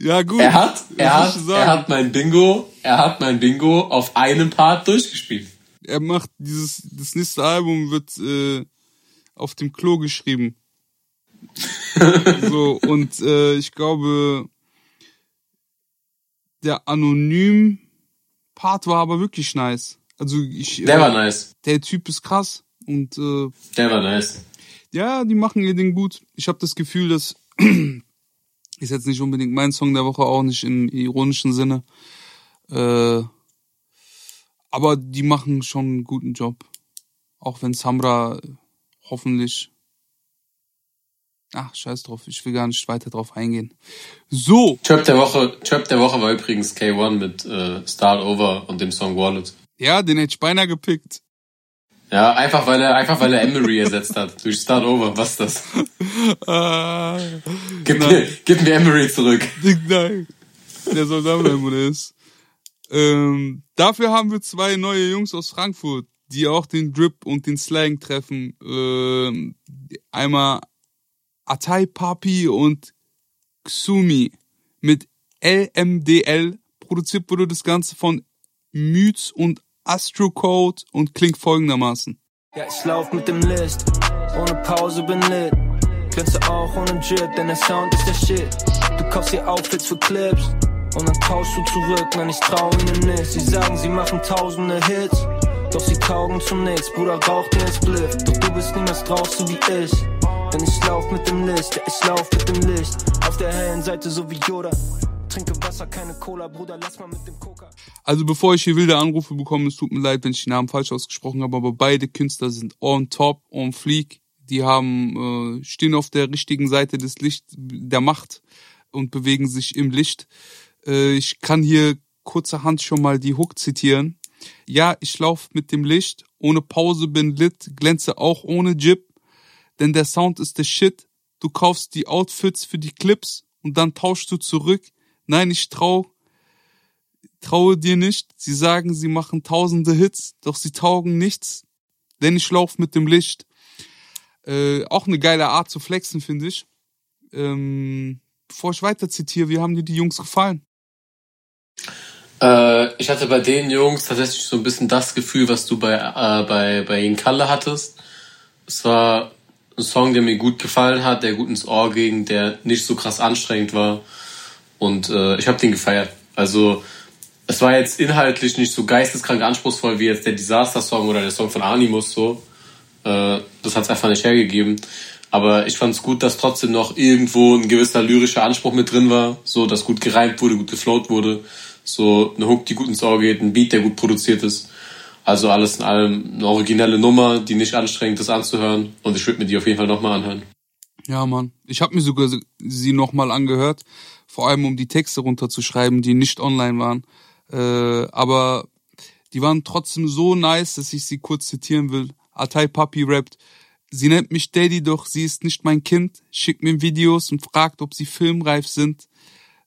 Ja, gut. Er hat, er hat, ich er hat mein Bingo, er hat mein Bingo auf einem Part durchgespielt. er macht dieses, das nächste Album wird äh, auf dem Klo geschrieben. so, und äh, ich glaube, der Anonym-Part war aber wirklich nice. Also ich, Der äh, war nice. Der Typ ist krass und äh, Der war nice. Ja, die machen ihr Ding gut. Ich habe das Gefühl, dass ist jetzt nicht unbedingt mein Song der Woche, auch nicht im ironischen Sinne. Äh, aber die machen schon einen guten Job. Auch wenn Samra hoffentlich. Ach, scheiß drauf, ich will gar nicht weiter drauf eingehen. So, Trap der Woche, Trap der Woche war übrigens K1 mit äh, Start Over und dem Song Wallet. ja, den hätte ich beinahe gepickt. Ja, einfach weil er, einfach weil er Emery ersetzt hat. Durch Start Over. Was ist das? Ah, Gib mir, gib mir Emery zurück. Nein. Der soll da bleiben, wo der ist. Ähm, dafür haben wir zwei neue Jungs aus Frankfurt, die auch den Drip und den Slang treffen. Ähm, einmal Atai Papi und Xumi mit LMDL. Produziert wurde das Ganze von Myths und Astrocode und klingt folgendermaßen. Ja, ich lauf mit dem List, ohne Pause bin lit. Glänze auch ohne Drip, denn der Sound ist der Shit. Du kaufst dir Outfits für Clips und dann tauschst du zurück, nein, ich trau ihnen nicht. Sie sagen, sie machen tausende Hits, doch sie taugen zu nix. Bruder, rauch dir ins Spliff, doch du bist niemals drauf, so wie ich. Denn ich lauf mit dem List, ja, ich lauf mit dem Licht. Auf der hellen Seite, so wie Yoda. Trinke Wasser, keine Cola, Bruder, lass mal mit dem Coca. Also bevor ich hier wilde Anrufe bekomme, es tut mir leid, wenn ich die Namen falsch ausgesprochen habe, aber beide Künstler sind on top, on fleek. Die haben, äh, stehen auf der richtigen Seite des Licht, der Macht und bewegen sich im Licht. Äh, ich kann hier kurzerhand schon mal die Hook zitieren. Ja, ich lauf mit dem Licht, ohne Pause bin lit, glänze auch ohne Jib, denn der Sound ist der Shit. Du kaufst die Outfits für die Clips und dann tauschst du zurück. Nein, ich trau traue dir nicht. Sie sagen, sie machen tausende Hits, doch sie taugen nichts, denn ich lauf mit dem Licht. Äh, auch eine geile Art zu flexen, finde ich. Ähm, bevor ich weiter zitiere, wie haben dir die Jungs gefallen? Äh, ich hatte bei den Jungs tatsächlich so ein bisschen das Gefühl, was du bei, äh, bei, bei Ihnen Kalle hattest. Es war ein Song, der mir gut gefallen hat, der gut ins Ohr ging, der nicht so krass anstrengend war. Und äh, ich habe den gefeiert. Also es war jetzt inhaltlich nicht so geisteskrank anspruchsvoll wie jetzt der Disaster-Song oder der Song von Animus so. Äh, das hat's einfach nicht hergegeben. Aber ich fand es gut, dass trotzdem noch irgendwo ein gewisser lyrischer Anspruch mit drin war, so dass gut gereimt wurde, gut geflowt wurde, so eine Hook, die gut ins Auge geht, ein Beat, der gut produziert ist. Also alles in allem eine originelle Nummer, die nicht anstrengend ist anzuhören und ich würde mir die auf jeden Fall nochmal anhören. Ja, Mann. Ich habe mir sogar sie nochmal angehört, vor allem um die Texte runterzuschreiben, die nicht online waren. Äh, aber die waren trotzdem so nice, dass ich sie kurz zitieren will. Atai Papi rappt, sie nennt mich Daddy, doch sie ist nicht mein Kind, schickt mir Videos und fragt, ob sie filmreif sind.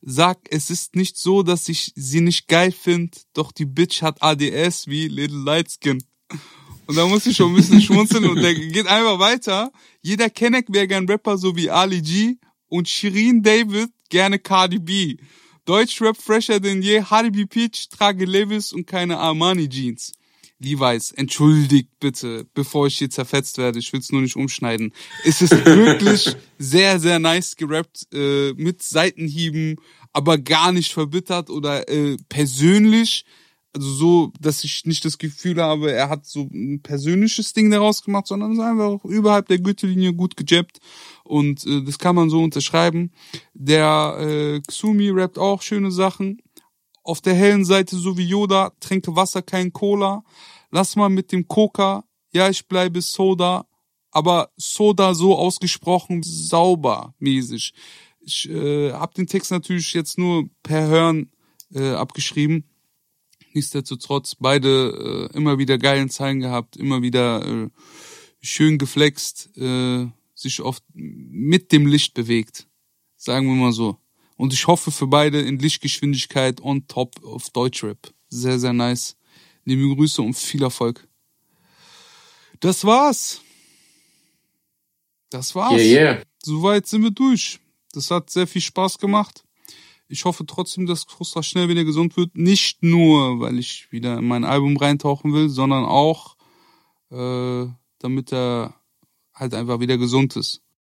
Sag, es ist nicht so, dass ich sie nicht geil find, doch die Bitch hat ADS wie Little Lightskin. Und da muss ich schon ein bisschen schmunzeln und der geht einfach weiter. Jeder Kenneck wäre gern Rapper so wie Ali G und Shirin David gerne Cardi B. Deutschrap fresher denn je, Harvey Peach, trage Levis und keine Armani Jeans. Levi's, entschuldigt bitte, bevor ich hier zerfetzt werde, ich will's nur nicht umschneiden. Es ist wirklich sehr, sehr nice gerappt, äh, mit Seitenhieben, aber gar nicht verbittert oder äh, persönlich. Also so, dass ich nicht das Gefühl habe, er hat so ein persönliches Ding daraus gemacht, sondern ist einfach auch überhalb der Gürtellinie gut gejappt. Und äh, das kann man so unterschreiben. Der äh, Xumi rappt auch schöne Sachen. Auf der hellen Seite so wie Yoda, trinke Wasser, kein Cola. Lass mal mit dem Coca, ja, ich bleibe Soda, aber Soda so ausgesprochen sauber mäßig. Ich äh, habe den Text natürlich jetzt nur per Hören äh, abgeschrieben. Nichtsdestotrotz beide äh, immer wieder geilen Zeilen gehabt, immer wieder äh, schön geflext, äh, sich oft mit dem Licht bewegt. Sagen wir mal so. Und ich hoffe für beide in Lichtgeschwindigkeit on top of Deutschrap. Sehr, sehr nice. Liebe Grüße und viel Erfolg. Das war's. Das war's. Yeah, yeah. Soweit sind wir durch. Das hat sehr viel Spaß gemacht. Ich hoffe trotzdem, dass Frustra schnell wieder gesund wird. Nicht nur, weil ich wieder in mein Album reintauchen will, sondern auch, äh, damit er halt einfach wieder gesund ist.